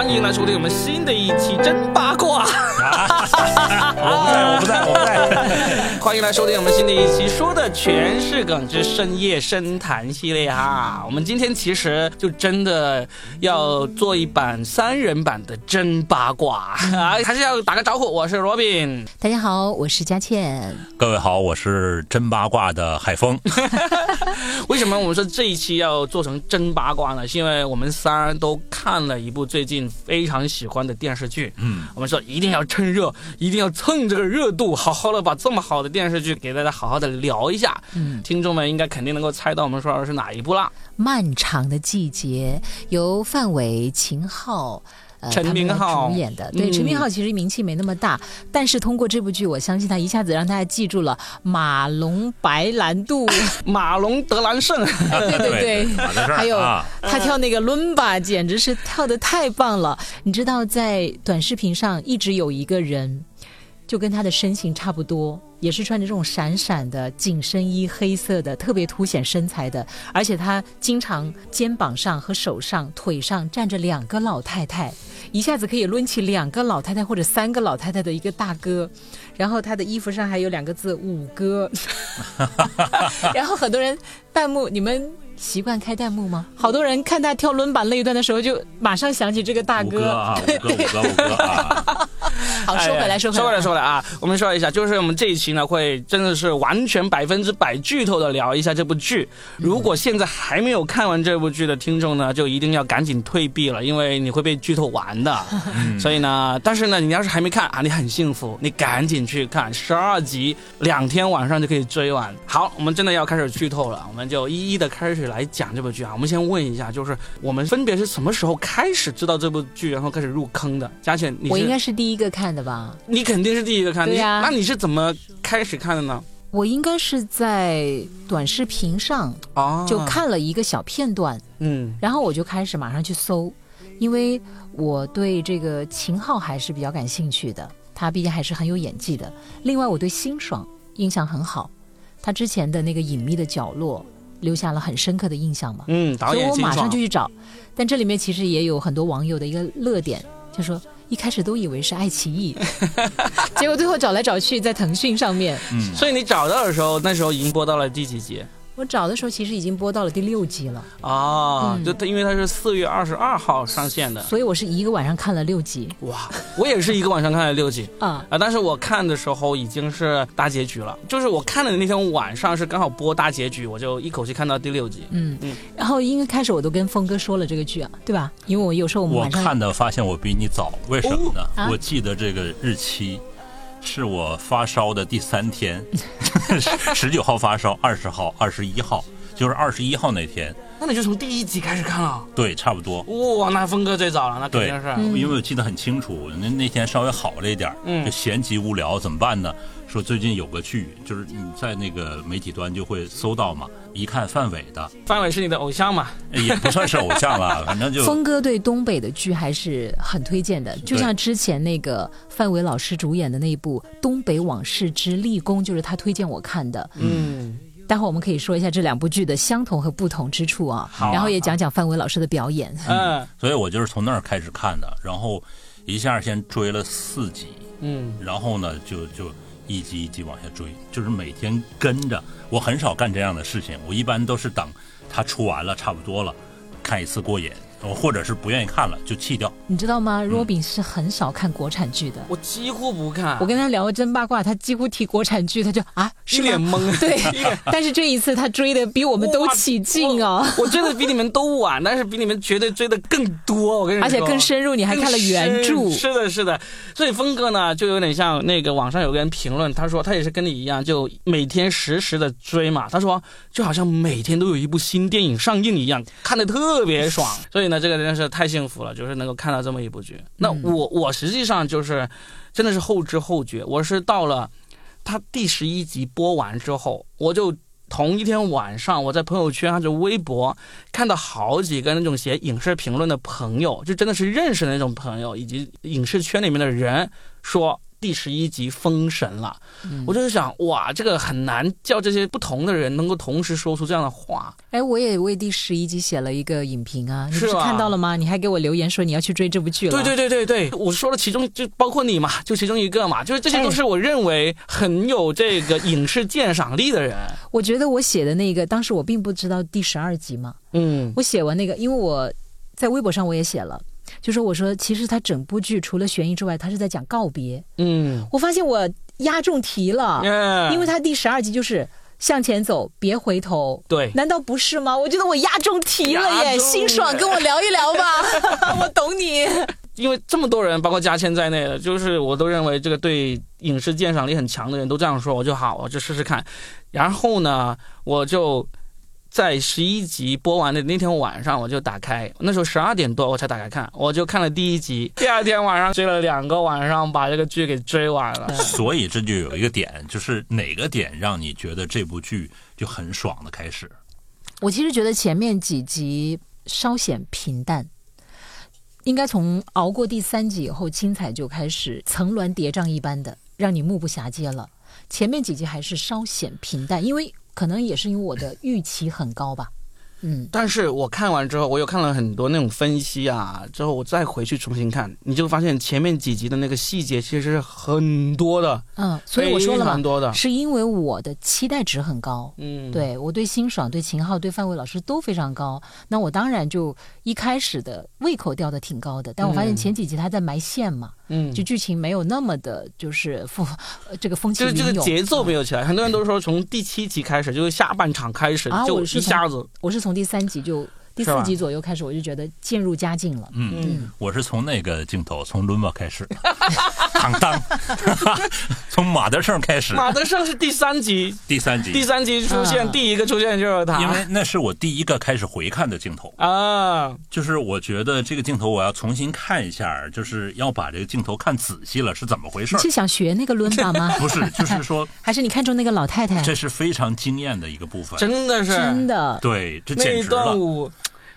欢迎来收听我们新的一期真八卦。我不在，我不在，我不在。欢迎来收听我们新的一期，说的全是梗之深夜深谈系列哈。我们今天其实就真的要做一版三人版的真八卦啊，还是要打个招呼，我是罗宾。大家好，我是佳倩。各位好，我是真八卦的海峰。为什么我们说这一期要做成真八卦呢？是因为我们仨人都看了一部最近非常喜欢的电视剧。嗯，我们说一定要趁热，一定要蹭这个热度，好好的把这么好的电视剧给大家好好的聊一下。嗯，听众们应该肯定能够猜到我们说的是哪一部啦。漫长的季节由范伟、秦昊。呃，陈明昊主演的，对陈明昊其实名气没那么大，但是通过这部剧，我相信他一下子让大家记住了马龙白兰度、马龙德兰胜，对对对，还有他跳那个伦巴，简直是跳的太棒了。你知道，在短视频上一直有一个人。就跟他的身形差不多，也是穿着这种闪闪的紧身衣，黑色的，特别凸显身材的。而且他经常肩膀上和手上、腿上站着两个老太太，一下子可以抡起两个老太太或者三个老太太的一个大哥。然后他的衣服上还有两个字“五哥”。然后很多人弹幕，你们习惯开弹幕吗？好多人看他跳轮板那一段的时候，就马上想起这个大哥。五哥，五哥，五哥啊！好，说回来，说回来，说回来，说回来啊！我们说一下，就是我们这一期呢，会真的是完全百分之百剧透的聊一下这部剧。如果现在还没有看完这部剧的听众呢，就一定要赶紧退避了，因为你会被剧透完的。所以呢，但是呢，你要是还没看啊，你很幸福，你赶紧去看十二集，两天晚上就可以追完。好，我们真的要开始剧透了，我们就一一的开始来讲这部剧啊。我们先问一下，就是我们分别是什么时候开始知道这部剧，然后开始入坑的？佳倩，你我应该是第一个看的吧？你肯定是第一个看，对呀。那你是怎么开始看的呢？我应该是在短视频上哦，就看了一个小片段，嗯，然后我就开始马上去搜，因为我对这个秦昊还是比较感兴趣的，他毕竟还是很有演技的。另外，我对辛爽印象很好，他之前的那个隐秘的角落留下了很深刻的印象嘛，嗯，导演所以我马上就去找，但这里面其实也有很多网友的一个乐点，就说。一开始都以为是爱奇艺，结果最后找来找去在腾讯上面。嗯，所以你找到的时候，那时候已经播到了第几集？我找的时候其实已经播到了第六集了。啊，就因为它是四月二十二号上线的，所以我是一个晚上看了六集。哇，我也是一个晚上看了六集啊啊！但是我看的时候已经是大结局了，就是我看的那天晚上是刚好播大结局，我就一口气看到第六集。嗯嗯。然后因为开始我都跟峰哥说了这个剧啊，对吧？因为我有时候我们晚上我看的发现我比你早，为什么呢？我记得这个日期。是我发烧的第三天，十九号发烧，二十号、二十一号，就是二十一号那天。那你就从第一集开始看了？对，差不多。哇，那峰哥最早了，那肯定是。因为我记得很清楚，那那天稍微好了一点，就闲极无聊怎么办呢？说最近有个剧，就是你在那个媒体端就会搜到嘛。一看范伟的，范伟是你的偶像嘛？也不算是偶像了，反正就。峰哥对东北的剧还是很推荐的，就像之前那个范伟老师主演的那一部《东北往事之立功》，就是他推荐我看的。嗯，待会儿我们可以说一下这两部剧的相同和不同之处啊，然后也讲讲范伟老师的表演。嗯，所以我就是从那儿开始看的，然后一下先追了四集，嗯，然后呢就就。一级一级往下追，就是每天跟着。我很少干这样的事情，我一般都是等它出完了，差不多了，看一次过瘾。或者是不愿意看了就弃掉，你知道吗？若饼是很少看国产剧的，我几乎不看。我跟他聊真八卦，他几乎提国产剧，他就啊，一脸懵。对，但是这一次他追的比我们都起劲啊。我追的比你们都晚，但是比你们绝对追的更多。我跟你说，而且更深入，你还看了原著。是的，是的。所以峰哥呢，就有点像那个网上有个人评论，他说他也是跟你一样，就每天实时的追嘛。他说就好像每天都有一部新电影上映一样，看的特别爽。所以呢，这个真的是太。幸福了，就是能够看到这么一部剧。那我我实际上就是真的是后知后觉。我是到了他第十一集播完之后，我就同一天晚上，我在朋友圈还是微博看到好几个那种写影视评论的朋友，就真的是认识的那种朋友，以及影视圈里面的人说第十一集封神了。我就是想，哇，这个很难叫这些不同的人能够同时说出这样的话。哎，我也为第十一集写了一个影评啊，你是看到了吗？你还给我留言说你要去追这部剧了。对对对对对，我说了其中就包括你嘛，就其中一个嘛，就是这些都是我认为很有这个影视鉴赏力的人。我觉得我写的那个，当时我并不知道第十二集嘛。嗯，我写完那个，因为我在微博上我也写了。就说我说，其实他整部剧除了悬疑之外，他是在讲告别。嗯，我发现我压中题了，因为他第十二集就是向前走，别回头。对，难道不是吗？我觉得我压中题了耶，辛爽，跟我聊一聊吧，我懂你。因为这么多人，包括嘉谦在内的，就是我都认为这个对影视鉴赏力很强的人都这样说，我就好，我就试试看。然后呢，我就。在十一集播完的那天晚上，我就打开，那时候十二点多我才打开看，我就看了第一集。第二天晚上追了两个晚上，把这个剧给追完了。所以这就有一个点，就是哪个点让你觉得这部剧就很爽的开始？我其实觉得前面几集稍显平淡，应该从熬过第三集以后，精彩就开始层峦叠嶂一般的，让你目不暇接了。前面几集还是稍显平淡，因为。可能也是因为我的预期很高吧。嗯，但是我看完之后，我又看了很多那种分析啊，之后我再回去重新看，你就发现前面几集的那个细节其实是很多的，嗯，所以我说了嘛，多的，是因为我的期待值很高，嗯，对我对辛爽、对秦昊、对范伟老师都非常高，那我当然就一开始的胃口吊的挺高的，但我发现前几集他在埋线嘛，嗯，就剧情没有那么的，就是风 这个风就是这个节奏没有起来，很多人都说从第七集开始，就是下半场开始就一下子，我是从。从第三集就第四集左右开始，我就觉得渐入佳境了。嗯，我是从那个镜头，从伦巴开始，当当，从马德胜开始。马德胜是第三集，第三集，第三集出现，第一个出现就是他，因为那是我第一个开始回看的镜头啊。就是我觉得这个镜头我要重新看一下，就是要把这个镜头看仔细了，是怎么回事？是想学那个伦巴吗？不是，就是说，还是你看中那个老太太？这是非常惊艳的一个部分，真的是真的，对，这简直了。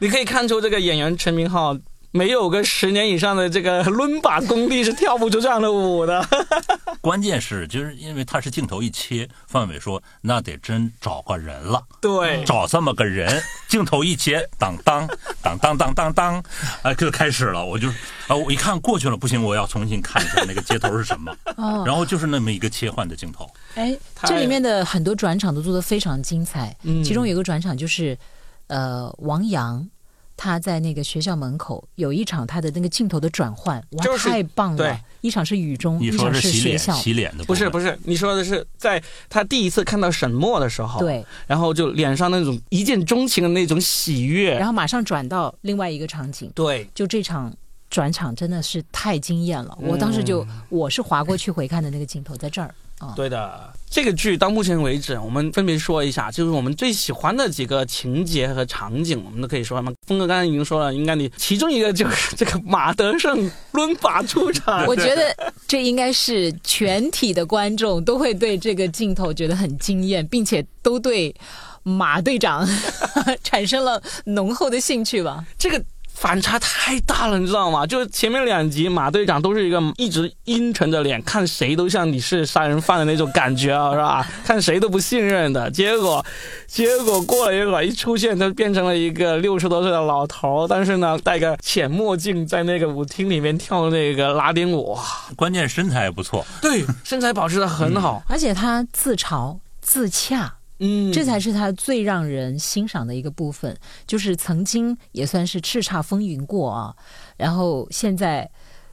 你可以看出这个演员陈明昊没有个十年以上的这个抡把功力是跳不出这样的舞的。关键是就是因为他是镜头一切，范伟说那得真找个人了。对，找这么个人，镜头一切，当当 当当当当当，哎，就开始了。我就啊，我一看过去了，不行，我要重新看一下那个接头是什么。哦。然后就是那么一个切换的镜头。哎，这里面的很多转场都做的非常精彩。嗯。其中有一个转场就是，呃，王阳。他在那个学校门口有一场他的那个镜头的转换，哇，太棒了！一场是雨中，一场是学校。洗脸的，不是不是，你说的是在他第一次看到沈墨的时候，对，然后就脸上那种一见钟情的那种喜悦，然后马上转到另外一个场景，对，就这场转场真的是太惊艳了，我当时就我是划过去回看的那个镜头在这儿。对的，这个剧到目前为止，我们分别说一下，就是我们最喜欢的几个情节和场景，我们都可以说吗？峰哥刚才已经说了，应该你其中一个就是这个马德胜抡法出场，我觉得这应该是全体的观众都会对这个镜头觉得很惊艳，并且都对马队长 产生了浓厚的兴趣吧。这个。反差太大了，你知道吗？就是前面两集马队长都是一个一直阴沉着脸，看谁都像你是杀人犯的那种感觉啊，是吧？看谁都不信任的。结果，结果过了一会儿，一出现他变成了一个六十多岁的老头，但是呢，戴个浅墨镜，在那个舞厅里面跳那个拉丁舞。关键身材也不错，对，身材保持的很好，而且他自嘲自洽。嗯，这才是他最让人欣赏的一个部分，就是曾经也算是叱咤风云过啊，然后现在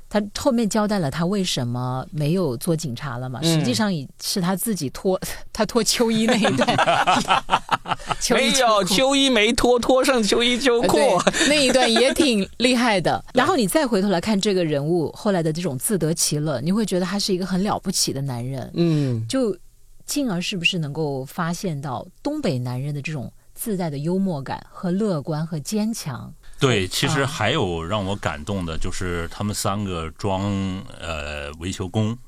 他后面交代了他为什么没有做警察了嘛，实际上也是他自己脱 他脱秋衣那一段，没有秋衣没脱，脱上秋衣秋裤。那一段也挺厉害的。然后你再回头来看这个人物后来的这种自得其乐，你会觉得他是一个很了不起的男人，嗯，就。进而是不是能够发现到东北男人的这种自带的幽默感和乐观和坚强？对，其实还有让我感动的，就是他们三个装呃维修工，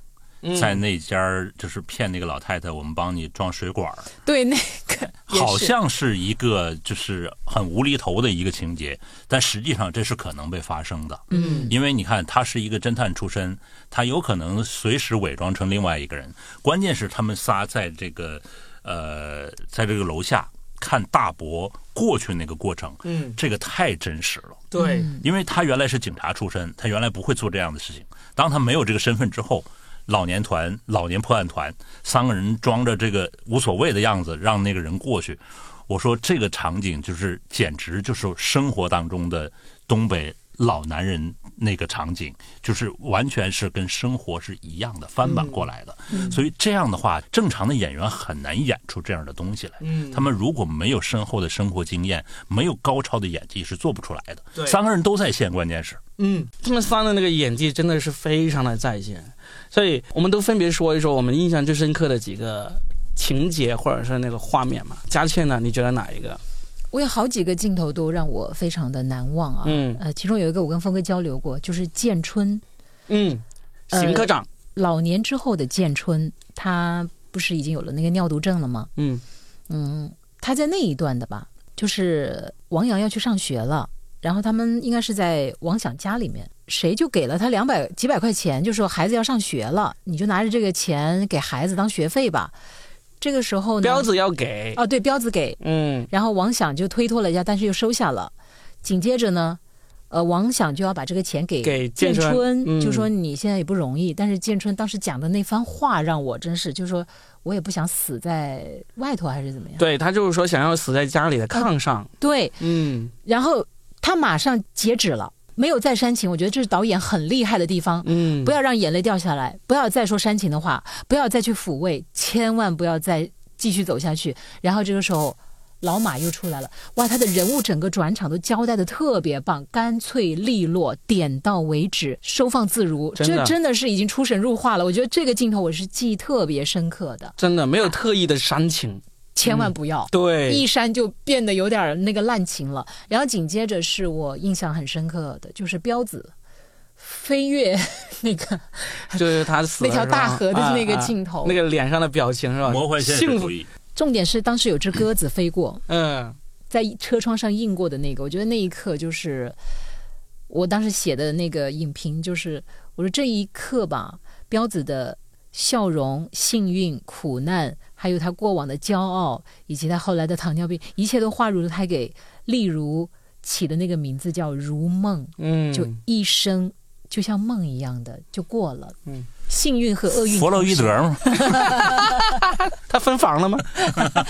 在那家就是骗那个老太太，我们帮你装水管对，那个 好像是一个就是很无厘头的一个情节，但实际上这是可能被发生的。嗯，因为你看，他是一个侦探出身，他有可能随时伪装成另外一个人。关键是他们仨在这个呃，在这个楼下看大伯过去那个过程，嗯，这个太真实了。对，因为他原来是警察出身，他原来不会做这样的事情。当他没有这个身份之后。老年团、老年破案团，三个人装着这个无所谓的样子，让那个人过去。我说这个场景就是简直就是生活当中的东北老男人那个场景，就是完全是跟生活是一样的翻版过来的。所以这样的话，正常的演员很难演出这样的东西来。他们如果没有深厚的生活经验，没有高超的演技，是做不出来的。三个人都在线，关键是，嗯，他们三的那个演技真的是非常的在线。所以我们都分别说一说我们印象最深刻的几个情节或者是那个画面嘛。佳倩呢？你觉得哪一个？我有好几个镜头都让我非常的难忘啊。嗯。呃，其中有一个我跟峰哥交流过，就是建春。嗯。邢科长。老年之后的建春，他不是已经有了那个尿毒症了吗？嗯。嗯，他在那一段的吧，就是王阳要去上学了，然后他们应该是在王想家里面。谁就给了他两百几百块钱，就说孩子要上学了，你就拿着这个钱给孩子当学费吧。这个时候呢，彪子要给哦，对，彪子给，嗯，然后王想就推脱了一下，但是又收下了。紧接着呢，呃，王想就要把这个钱给给建春，就说你现在也不容易。但是建春当时讲的那番话让我真是，就说我也不想死在外头，还是怎么样？对他就是说想要死在家里的炕上。对，嗯，然后他马上截止了。没有再煽情，我觉得这是导演很厉害的地方。嗯，不要让眼泪掉下来，不要再说煽情的话，不要再去抚慰，千万不要再继续走下去。然后这个时候，老马又出来了，哇，他的人物整个转场都交代的特别棒，干脆利落，点到为止，收放自如。这真的是已经出神入化了。我觉得这个镜头我是记忆特别深刻的，真的没有特意的煽情。千万不要，对，一删就变得有点那个滥情了。然后紧接着是我印象很深刻的，就是彪子飞跃 那个，就是他死那条大河的那个镜头，那个脸上的表情是吧？魔幻现实主义。重点是当时有只鸽子飞过，嗯，在车窗上印过的那个，我觉得那一刻就是我当时写的那个影评，就是我说这一刻吧，彪子的。笑容、幸运、苦难，还有他过往的骄傲，以及他后来的糖尿病，一切都化入了他给例如起的那个名字叫“如梦”。嗯，就一生就像梦一样的就过了。嗯，幸运和厄运。弗洛伊德吗？他分房了吗？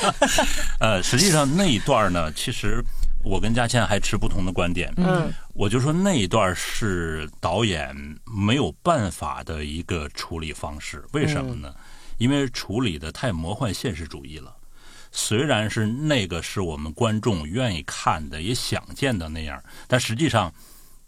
呃，实际上那一段呢，其实。我跟佳倩还持不同的观点，嗯，我就说那一段是导演没有办法的一个处理方式，为什么呢？因为处理的太魔幻现实主义了。虽然是那个是我们观众愿意看的，也想见的那样，但实际上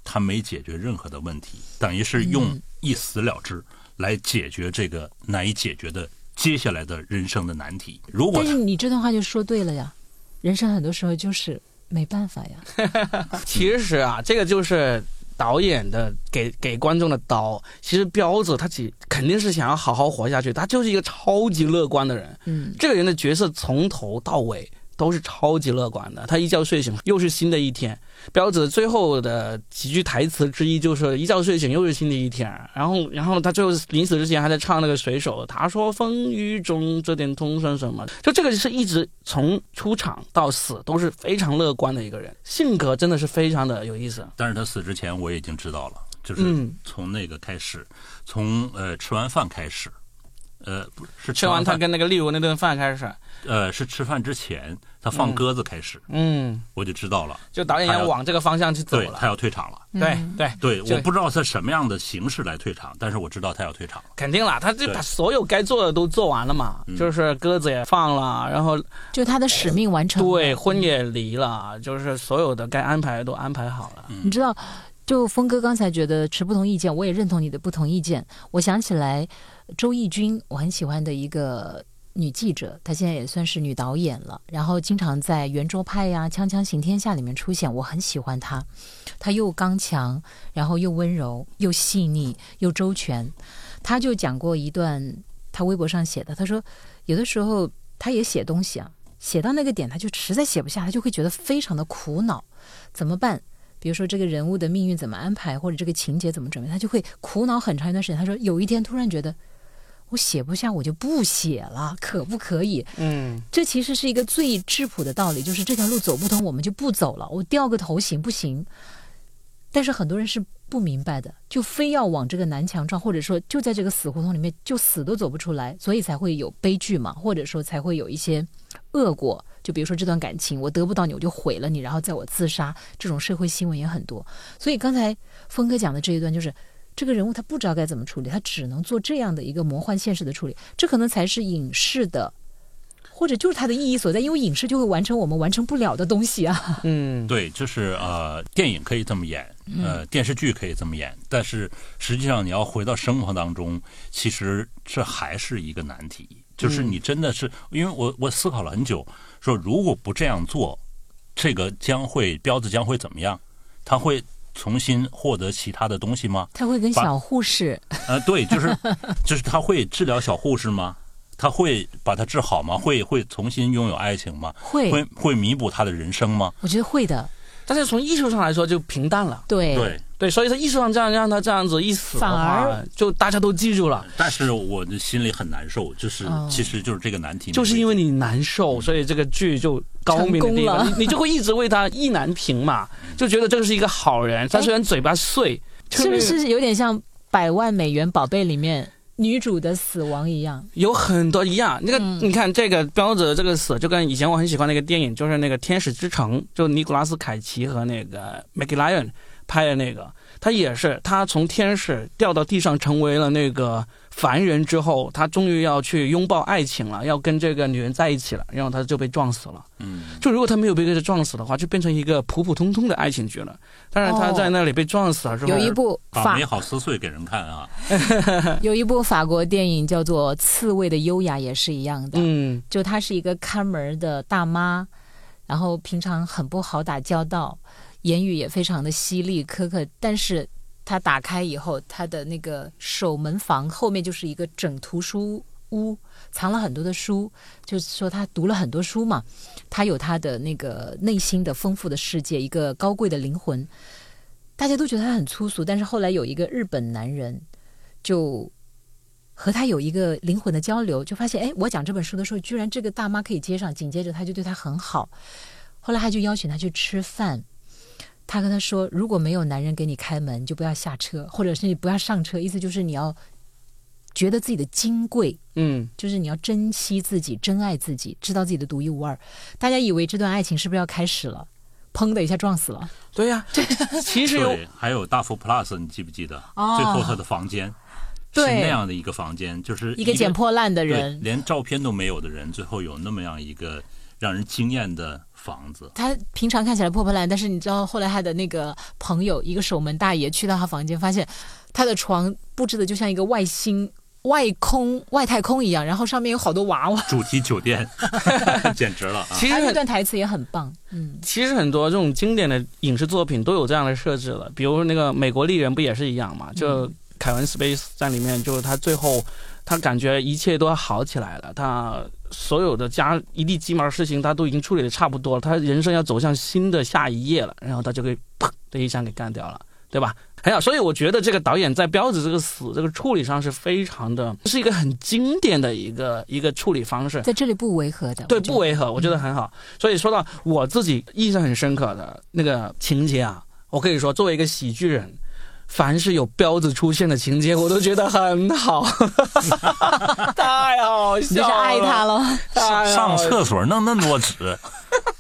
他没解决任何的问题，等于是用一死了之来解决这个难以解决的接下来的人生的难题。如果但是你这段话就说对了呀，人生很多时候就是。没办法呀，其实啊，这个就是导演的给给观众的刀。其实彪子他其肯定是想要好好活下去，他就是一个超级乐观的人。嗯，这个人的角色从头到尾。都是超级乐观的。他一觉睡醒，又是新的一天。彪子最后的几句台词之一就是“一觉睡醒，又是新的一天”。然后，然后他最后临死之前还在唱那个水手，他说：“风雨中这点痛算什么？”就这个是一直从出场到死都是非常乐观的一个人，性格真的是非常的有意思。但是他死之前我已经知道了，就是从那个开始，从呃吃完饭开始。呃，不是吃完他跟那个例如那顿饭开始，呃，是吃饭之前他放鸽子开始，嗯，我就知道了，就导演要往这个方向去走了，他要退场了，对对对，我不知道他什么样的形式来退场，但是我知道他要退场了，肯定了，他就把所有该做的都做完了嘛，就是鸽子也放了，然后就他的使命完成，对，婚也离了，就是所有的该安排的都安排好了，你知道，就峰哥刚才觉得持不同意见，我也认同你的不同意见，我想起来。周轶君，我很喜欢的一个女记者，她现在也算是女导演了，然后经常在《圆桌派》呀、《锵锵行天下》里面出现，我很喜欢她。她又刚强，然后又温柔，又细腻，又周全。她就讲过一段她微博上写的，她说有的时候她也写东西啊，写到那个点她就实在写不下，她就会觉得非常的苦恼，怎么办？比如说这个人物的命运怎么安排，或者这个情节怎么准备，他就会苦恼很长一段时间。他说有一天突然觉得。我写不下，我就不写了，可不可以？嗯，这其实是一个最质朴的道理，就是这条路走不通，我们就不走了。我掉个头行不行？但是很多人是不明白的，就非要往这个南墙撞，或者说就在这个死胡同里面，就死都走不出来，所以才会有悲剧嘛，或者说才会有一些恶果。就比如说这段感情，我得不到你，我就毁了你，然后在我自杀，这种社会新闻也很多。所以刚才峰哥讲的这一段就是。这个人物他不知道该怎么处理，他只能做这样的一个魔幻现实的处理，这可能才是影视的，或者就是它的意义所在，因为影视就会完成我们完成不了的东西啊。嗯，对，就是呃，电影可以这么演，呃，电视剧可以这么演，但是实际上你要回到生活当中，其实这还是一个难题，就是你真的是，因为我我思考了很久，说如果不这样做，这个将会标志将会怎么样？他会。重新获得其他的东西吗？他会跟小护士？呃，对，就是 就是他会治疗小护士吗？他会把他治好吗？会会重新拥有爱情吗？会会会弥补他的人生吗？我觉得会的。但是从艺术上来说就平淡了。对对对，所以说艺术上这样让他这样子一死的话，就大家都记住了。但是我的心里很难受，就是其实就是这个难题，就是因为你难受，所以这个剧就高明的地方，你你就会一直为他意难平嘛，就觉得这个是一个好人。他虽然嘴巴碎，是不是有点像《百万美元宝贝》里面？女主的死亡一样，有很多一样。那个，你看这个标子这个死，就跟以前我很喜欢那个电影，就是那个《天使之城》，就尼古拉斯凯奇和那个 m c l i o n 拍的那个，他也是他从天使掉到地上，成为了那个。凡人之后，他终于要去拥抱爱情了，要跟这个女人在一起了，然后他就被撞死了。嗯，就如果他没有被这撞死的话，就变成一个普普通通的爱情剧了。当然他在那里被撞死了之后，有一部把美好撕碎给人看啊。有一部法国电影叫做《刺猬的优雅》，也是一样的。嗯，就她是一个看门的大妈，然后平常很不好打交道，言语也非常的犀利苛刻，但是。他打开以后，他的那个守门房后面就是一个整图书屋，藏了很多的书。就是说他读了很多书嘛，他有他的那个内心的丰富的世界，一个高贵的灵魂。大家都觉得他很粗俗，但是后来有一个日本男人就和他有一个灵魂的交流，就发现哎，我讲这本书的时候，居然这个大妈可以接上。紧接着他就对他很好，后来他就邀请他去吃饭。他跟他说：“如果没有男人给你开门，就不要下车，或者是你不要上车。意思就是你要觉得自己的金贵，嗯，就是你要珍惜自己，珍爱自己，知道自己的独一无二。大家以为这段爱情是不是要开始了？砰的一下撞死了。对呀，其实有还有大福 Plus，你记不记得？最后他的房间是那样的一个房间，就是一个捡破烂的人，连照片都没有的人，最后有那么样一个让人惊艳的。”房子，他平常看起来破破烂，但是你知道后来他的那个朋友，一个守门大爷去到他房间，发现他的床布置的就像一个外星、外空、外太空一样，然后上面有好多娃娃，主题酒店，简直了。其实那段台词也很棒，嗯，其实很多这种经典的影视作品都有这样的设置了，比如那个《美国丽人》不也是一样嘛？就凯文·斯贝斯在里面，就是他最后。他感觉一切都要好起来了，他所有的家一地鸡毛的事情，他都已经处理的差不多了，他人生要走向新的下一页了，然后他就给砰的一枪给干掉了，对吧？很好，所以我觉得这个导演在彪子这个死这个处理上是非常的，是一个很经典的一个一个处理方式，在这里不违和的，对，不违和，我觉得很好。所以说到我自己印象很深刻的那个情节啊，我可以说作为一个喜剧人。凡是有彪子出现的情节，我都觉得很好，太好笑了，你是爱他了。上厕所弄那么多纸，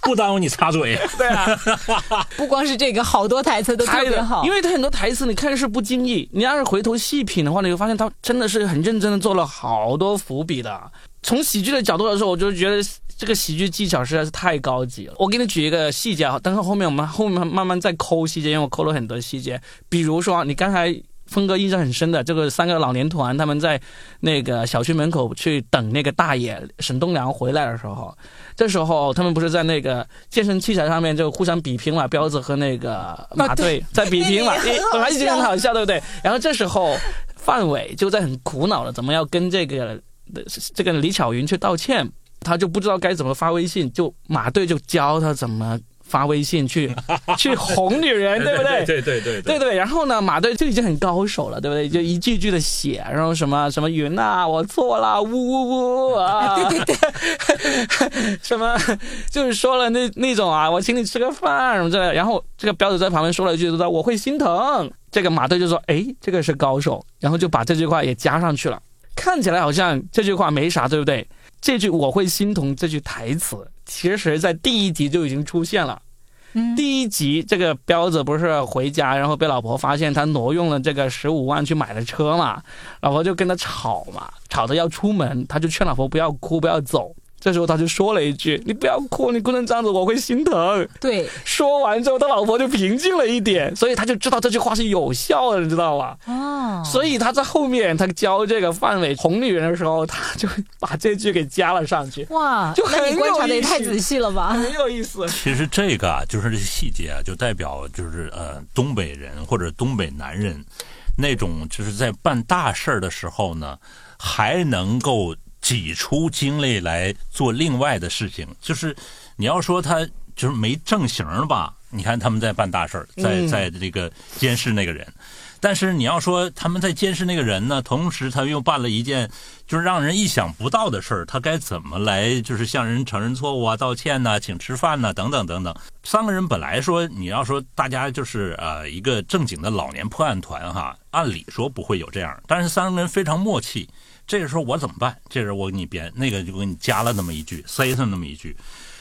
不耽误你擦嘴。对啊，不光是这个，好多台词都特别好。因为他很多台词，你看是不经意，你要是回头细品的话，你会发现他真的是很认真的做了好多伏笔的。从喜剧的角度来说，我就觉得。这个喜剧技巧实在是太高级了。我给你举一个细节啊，但是后面我们后面慢慢再抠细节，因为我抠了很多细节。比如说，你刚才峰哥印象很深的这个三个老年团，他们在那个小区门口去等那个大爷沈东良回来的时候，这时候他们不是在那个健身器材上面就互相比拼嘛，彪子和那个马队在比拼嘛，本来已经很好笑，对不对？然后这时候。范伟就在很苦恼了怎么要跟这个这个李巧云去道歉，他就不知道该怎么发微信，就马队就教他怎么。发微信去 去哄女人，对不对？对对对对对。然后呢，马队就已经很高手了，对不对？就一句句的写，然后什么什么云呐，我错了，呜呜呜啊！对对对，什么就是说了那那种啊，我请你吃个饭什么之类。然后这个彪子在旁边说了一句，说我会心疼。这个马队就说，哎，这个是高手，然后就把这句话也加上去了。看起来好像这句话没啥，对不对？这句我会心疼这句台词。其实，在第一集就已经出现了。第一集这个彪子不是回家，然后被老婆发现他挪用了这个十五万去买了车嘛，老婆就跟他吵嘛，吵着要出门，他就劝老婆不要哭，不要走。这时候他就说了一句：“你不要哭，你哭成这样子，我会心疼。”对，说完之后，他老婆就平静了一点，所以他就知道这句话是有效的，你知道吧？哦，所以他在后面他教这个范伟哄女人的时候，他就把这句给加了上去。哇，就很观察的也太仔细了吧？很有意思。其实这个啊，就是这些细节啊，就代表就是呃，东北人或者东北男人那种就是在办大事儿的时候呢，还能够。挤出精力来做另外的事情，就是你要说他就是没正形吧？你看他们在办大事儿，在在这个监视那个人，但是你要说他们在监视那个人呢，同时他又办了一件就是让人意想不到的事儿，他该怎么来就是向人承认错误啊、道歉呐、请吃饭呐等等等等。三个人本来说你要说大家就是呃一个正经的老年破案团哈，按理说不会有这样，但是三个人非常默契。这个时候我怎么办？这时候我给你编，那个就给你加了那么一句，塞上那么一句，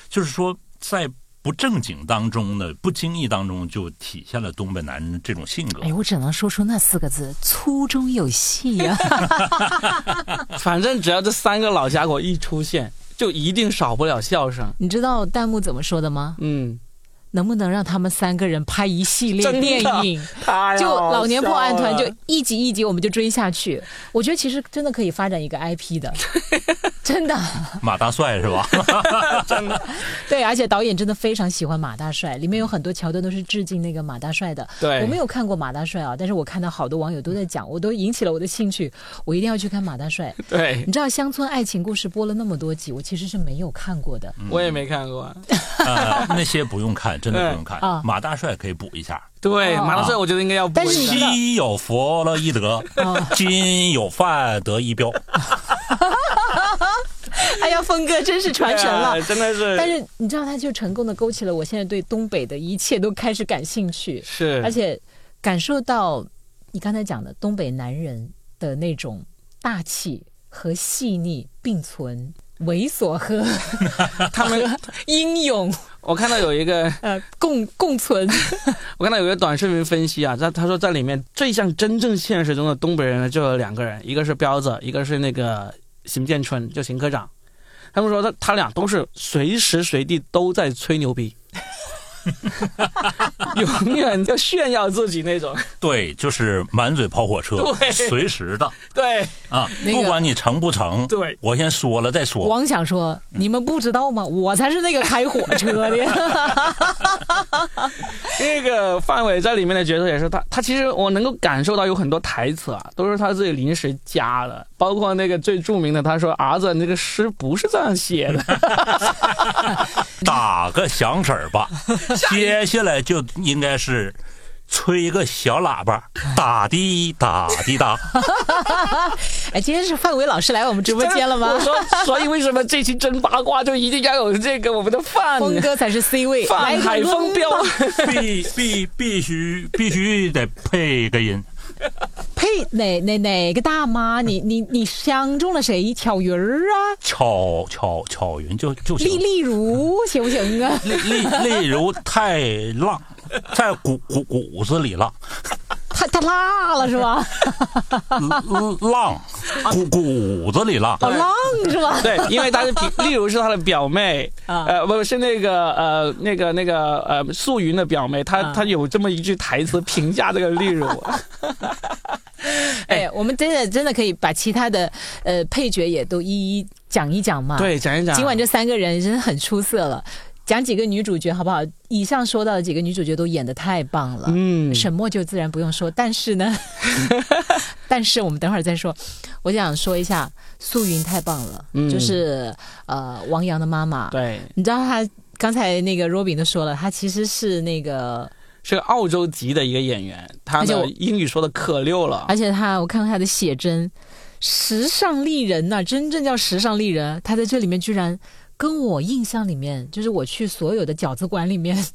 就是说在不正经当中呢，不经意当中就体现了东北男人这种性格。哎，我只能说出那四个字：粗中有细呀。反正只要这三个老家伙一出现，就一定少不了笑声。你知道弹幕怎么说的吗？嗯。能不能让他们三个人拍一系列电影？就老年破案团就一集一集，我们就追下去。我觉得其实真的可以发展一个 IP 的，真的。马大帅是吧？真的。对，而且导演真的非常喜欢马大帅，里面有很多桥段都是致敬那个马大帅的。对，我没有看过马大帅啊，但是我看到好多网友都在讲，我都引起了我的兴趣，我一定要去看马大帅。对，你知道《乡村爱情故事》播了那么多集，我其实是没有看过的。我也没看过。那些不用看。真的不用看，马大帅可以补一下。对，马大帅我觉得应该要补。西有佛洛伊德，今有范德一标。哎呀，峰哥真是传神了，真的是。但是你知道，他就成功的勾起了我现在对东北的一切都开始感兴趣。是，而且感受到你刚才讲的东北男人的那种大气和细腻并存。猥琐和 他们英勇，我看到有一个呃共共存。我看到有一个短视频分析啊，他他说在里面最像真正现实中的东北人呢，就有两个人，一个是彪子，一个是那个邢建春，就邢科长。他们说他他俩都是随时随地都在吹牛逼。永远要炫耀自己那种，对，就是满嘴跑火车，对，随时的，对。啊，不管你成不成，对，我先说了再说。光想说，你们不知道吗？我才是那个开火车的。那个范伟在里面的角色也是他，他其实我能够感受到有很多台词啊，都是他自己临时加的，包括那个最著名的，他说儿子，那个诗不是这样写的，打个响指吧。接下来就应该是吹一个小喇叭，打滴打滴打。哎，今天是范伟老师来我们直播间了吗？我说，所以为什么这期真八卦就一定要有这个我们的范峰哥才是 C 位，范海峰彪，必必必须必须得配个音。呸！哪哪哪个大妈？你你你相中了谁？巧云儿啊？巧巧巧云就就行。例例如行不行啊？例例例如太浪，在骨骨骨子里浪。太太辣了是吧？浪骨 骨子里浪。哦，浪是吧？对，因为他是例如是他的表妹，呃，不是那个呃那个那个呃素云的表妹，她她有这么一句台词评价这个例如。哎，我们真的真的可以把其他的呃配角也都一一讲一讲嘛？对，讲一讲。今晚这三个人真的很出色了。讲几个女主角好不好？以上说到的几个女主角都演的太棒了。嗯，沈墨就自然不用说，但是呢，但是我们等会儿再说。我想说一下，素云太棒了，就是呃王阳的妈妈。对，你知道她刚才那个 Robin 都说了，她其实是那个是个澳洲籍的一个演员，她的英语说的可溜了。而且她，我看过她的写真，时尚丽人呐，真正叫时尚丽人。她在这里面居然跟我印象里面，就是我去所有的饺子馆里面。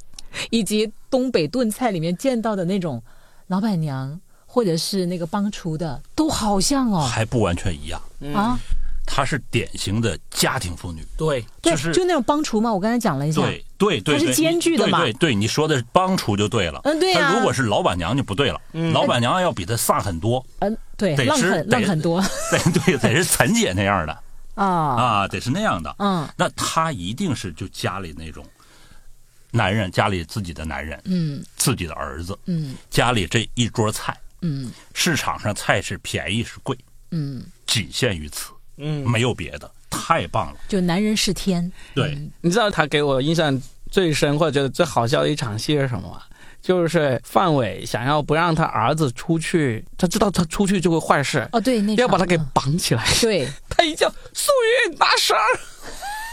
以及东北炖菜里面见到的那种老板娘，或者是那个帮厨的，都好像哦，还不完全一样啊。她是典型的家庭妇女，对，就是就那种帮厨嘛。我刚才讲了一下，对对对，她是兼具的嘛。对对，你说的是帮厨就对了。嗯，对呀。如果是老板娘就不对了，老板娘要比她飒很多。嗯，对，浪很浪很多。对对，得是陈姐那样的啊。啊，得是那样的。嗯，那他一定是就家里那种。男人家里自己的男人，嗯，自己的儿子，嗯，家里这一桌菜，嗯，市场上菜是便宜是贵，嗯，仅限于此，嗯，没有别的，太棒了。就男人是天，对，你知道他给我印象最深或者觉得最好笑的一场戏是什么吗？就是范伟想要不让他儿子出去，他知道他出去就会坏事，哦，对，要把他给绑起来，对，他一叫素云拿绳儿。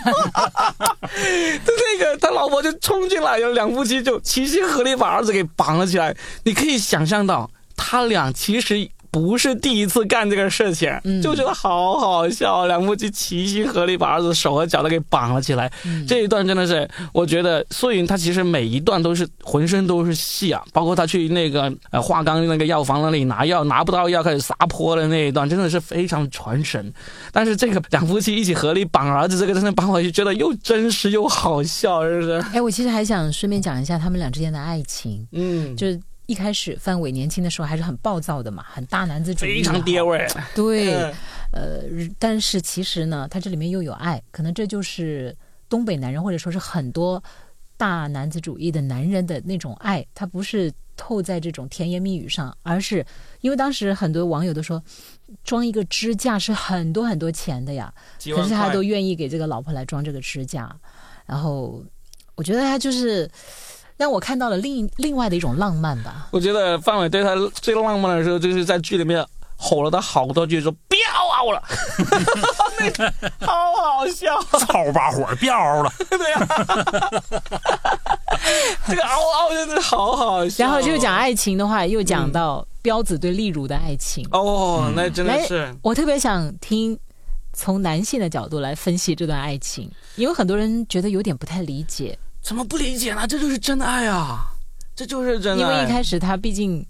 哈哈哈那个他老婆就冲进来，有两夫妻就齐心合力把儿子给绑了起来。你可以想象到，他俩其实。不是第一次干这个事情，就觉得好好笑。两夫妻齐心合力把儿子手和脚都给绑了起来。这一段真的是，我觉得素云她其实每一段都是浑身都是戏啊，包括她去那个呃华冈那个药房那里拿药，拿不到药开始撒泼的那一段，真的是非常传神。但是这个两夫妻一起合力绑儿子，这个真的绑我就觉得又真实又好笑，是不是？哎，我其实还想顺便讲一下他们俩之间的爱情，嗯，就是。一开始范伟年轻的时候还是很暴躁的嘛，很大男子主义，非常爹味。对，呃，但是其实呢，他这里面又有爱，可能这就是东北男人或者说是很多大男子主义的男人的那种爱，他不是透在这种甜言蜜语上，而是因为当时很多网友都说，装一个支架是很多很多钱的呀，可是他都愿意给这个老婆来装这个支架，然后我觉得他就是。让我看到了另另外的一种浪漫吧。我觉得范伟对他最浪漫的时候，就是在剧里面吼了他好多句，说“不要啊我了”，好好笑，操把火别嗷了，对呀，这个嗷嗷真的好好笑。然后就讲爱情的话，又讲到彪子对丽茹的爱情。哦，那真的是，我特别想听从男性的角度来分析这段爱情，因为很多人觉得有点不太理解。怎么不理解呢？这就是真爱啊！这就是真爱。因为一开始他毕竟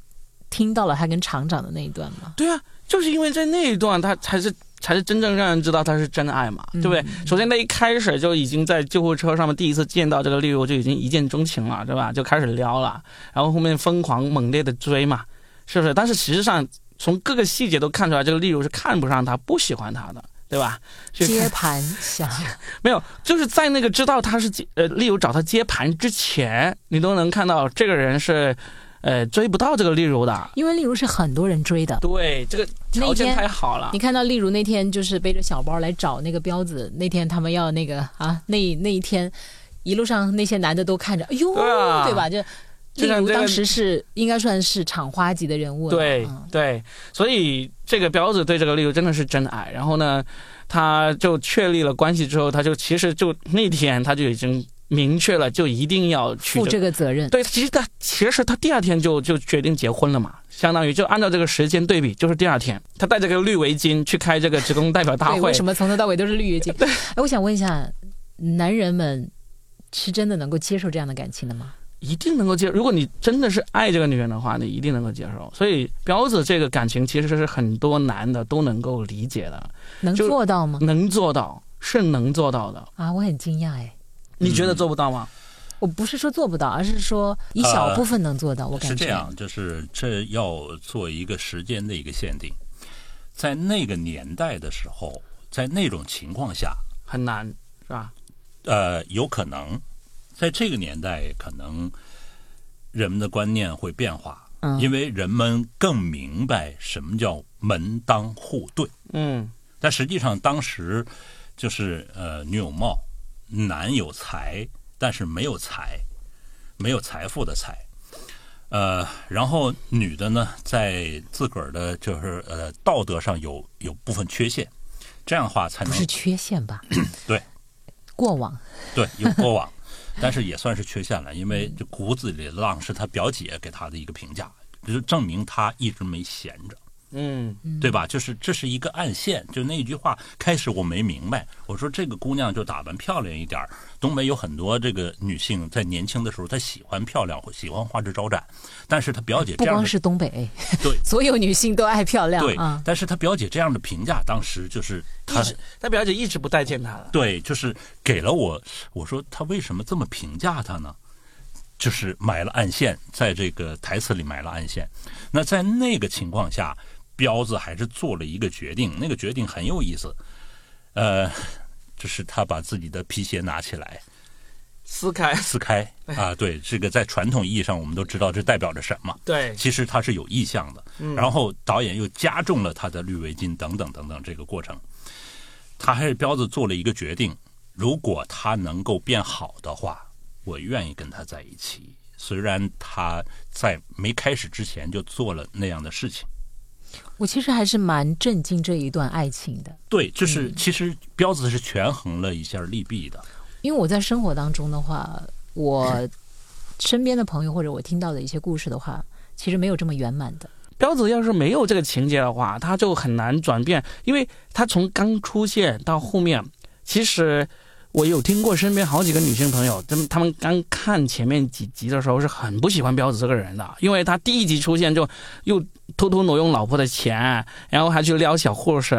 听到了他跟厂长的那一段嘛。对啊，就是因为在那一段，他才是才是真正让人知道他是真爱嘛，对不对？首先，他一开始就已经在救护车上面第一次见到这个丽茹，就已经一见钟情了，对吧？就开始撩了，然后后面疯狂猛烈的追嘛，是不是？但是实际上，从各个细节都看出来，这个丽茹是看不上他，不喜欢他的。对吧？接 盘侠 没有，就是在那个知道他是呃，例如找他接盘之前，你都能看到这个人是，呃，追不到这个例如的，因为例如是很多人追的。对，这个条件太好了。你看到例如那天就是背着小包来找那个彪子，那天他们要那个啊，那那一天一路上那些男的都看着，哎呦，对吧？就。例如当时是应该算是厂花级的人物，对对，所以这个彪子对这个例如真的是真爱。然后呢，他就确立了关系之后，他就其实就那天他就已经明确了，就一定要去负这个责任。对，其实他其实他第二天就就决定结婚了嘛，相当于就按照这个时间对比，就是第二天他带着个绿围巾去开这个职工代表大会。为什么从头到尾都是绿围巾？对，哎，我想问一下，男人们是真的能够接受这样的感情的吗？一定能够接受。如果你真的是爱这个女人的话，你一定能够接受。所以彪子这个感情其实是很多男的都能够理解的。能做到吗？能做到，是能做到的。啊，我很惊讶哎。你觉得做不到吗？我不是说做不到，而是说一小部分能做到。我感觉是这样，就是这要做一个时间的一个限定，在那个年代的时候，在那种情况下很难，是吧？呃，有可能。在这个年代，可能人们的观念会变化，嗯因为人们更明白什么叫门当户对。嗯，但实际上当时就是呃，女有貌，男有才，但是没有财，没有财富的财。呃，然后女的呢，在自个儿的就是呃道德上有有部分缺陷，这样的话才能不是缺陷吧？对，过往对有过往，但是也算是缺陷了，因为这骨子里的浪是他表姐给他的一个评价，就证明他一直没闲着。嗯，对吧？就是这是一个暗线，就那句话开始我没明白，我说这个姑娘就打扮漂亮一点东北有很多这个女性在年轻的时候她喜欢漂亮，喜欢花枝招展，但是她表姐不光是东北，对，所有女性都爱漂亮，对，但是她表姐这样的评价，当时就是她，她表姐一直不待见她了，对，就是给了我，我说她为什么这么评价她呢？就是埋了暗线，在这个台词里埋了暗线，那在那个情况下。彪子还是做了一个决定，那个决定很有意思，呃，就是他把自己的皮鞋拿起来，撕开，撕开。啊，对，这个在传统意义上我们都知道这代表着什么，对，其实他是有意向的，然后导演又加重了他的绿围巾等等等等这个过程，他还是彪子做了一个决定，如果他能够变好的话，我愿意跟他在一起，虽然他在没开始之前就做了那样的事情。我其实还是蛮震惊这一段爱情的。对，就是其实彪子是权衡了一下利弊的。因为我在生活当中的话，我身边的朋友或者我听到的一些故事的话，其实没有这么圆满的。彪子要是没有这个情节的话，他就很难转变，因为他从刚出现到后面，其实。我有听过身边好几个女性朋友，他们他们刚看前面几集的时候是很不喜欢彪子这个人的，因为他第一集出现就又偷偷挪用老婆的钱，然后还去撩小护士，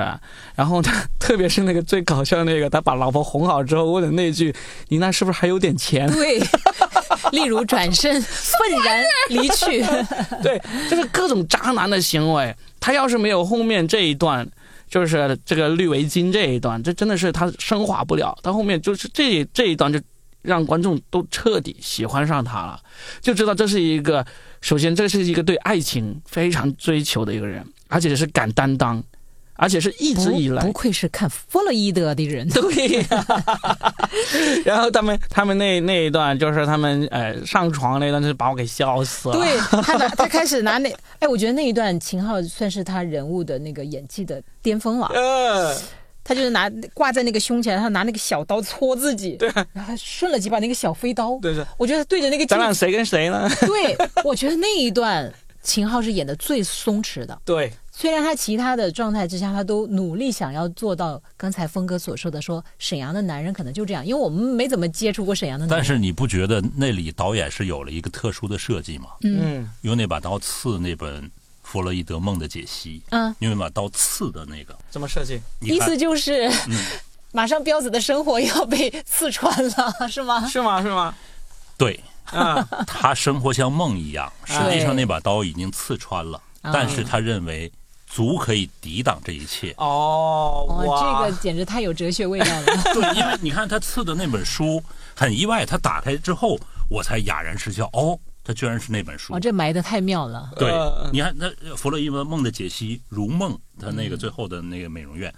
然后他特别是那个最搞笑的那个，他把老婆哄好之后问的那句：“你那是不是还有点钱？”对，例如转身愤然离去，对，就是各种渣男的行为。他要是没有后面这一段。就是这个绿围巾这一段，这真的是他升华不了。到后面就是这这一段，就让观众都彻底喜欢上他了，就知道这是一个，首先这是一个对爱情非常追求的一个人，而且是敢担当。而且是一直以来，不愧是看弗洛伊德的人。对，然后他们他们那那一段就是他们呃上床那段，就把我给笑死了。对他拿他开始 拿那哎，我觉得那一段秦昊算是他人物的那个演技的巅峰了。嗯，他就是拿挂在那个胸前，他拿那个小刀戳自己，对，然后顺了几把那个小飞刀。对对，我觉得对着那个咱俩谁跟谁呢？对，我觉得那一段秦昊是演的最松弛的。对。虽然他其他的状态之下，他都努力想要做到刚才峰哥所说的，说沈阳的男人可能就这样，因为我们没怎么接触过沈阳的男人。但是你不觉得那里导演是有了一个特殊的设计吗？嗯，用那把刀刺那本《弗洛伊德梦的解析》，嗯，用那把刀刺的那个怎么设计？意思就是，马上彪子的生活要被刺穿了，是吗？是吗？是吗？对，啊，他生活像梦一样，实际上那把刀已经刺穿了，但是他认为。足可以抵挡这一切哦！哇，这个简直太有哲学味道了。对，因为你看他赐的那本书，很意外，他打开之后，我才哑然失笑。哦，他居然是那本书。哦，这埋的太妙了。对，你看那弗洛伊德梦的解析，如梦，他那个最后的那个美容院，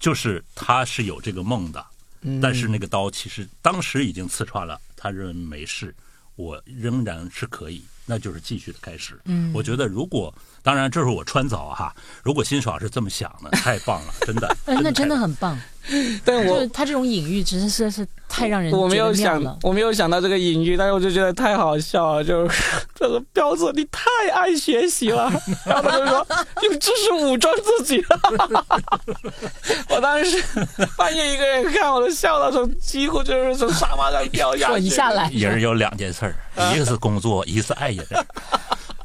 就是他是有这个梦的，但是那个刀其实当时已经刺穿了，他认为没事，我仍然是可以，那就是继续的开始。嗯，我觉得如果。当然，这是我穿凿哈。如果辛爽是这么想的，太棒了，真的。那真的很棒。但我他这种隐喻，真的是是太让人我没有想，我没有想到这个隐喻，但是我就觉得太好笑了。就是这个彪子，你太爱学习了，然 后他就说用知识武装自己。我当时半夜一个人看，我都笑到从几乎就是从沙发上掉下去。下来，人有两件事儿，一个是工作，一个是爱人。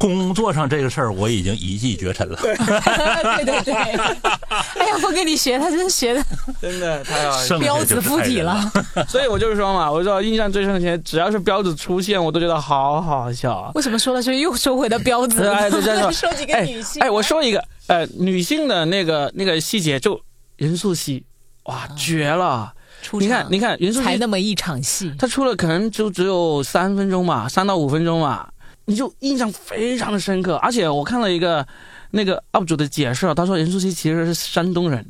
工作上这个事儿我已经一骑绝尘了。对 对对，哎呀，不跟你学，他真学的真的太好，标子附体了。所以我就是说嘛，我说印象最深的，只要是标子出现，我都觉得好好笑。为什么说了说又收回到标子？哎，对对对，说几个女性。哎，我说一个，呃，女性的那个那个细节，就任素汐，哇，绝了！你看，你看，任素汐才那么一场戏，他出了可能就只有三分钟吧，三到五分钟吧。你就印象非常的深刻，而且我看了一个那个 UP 主的解释，他说任素汐其实是山东人，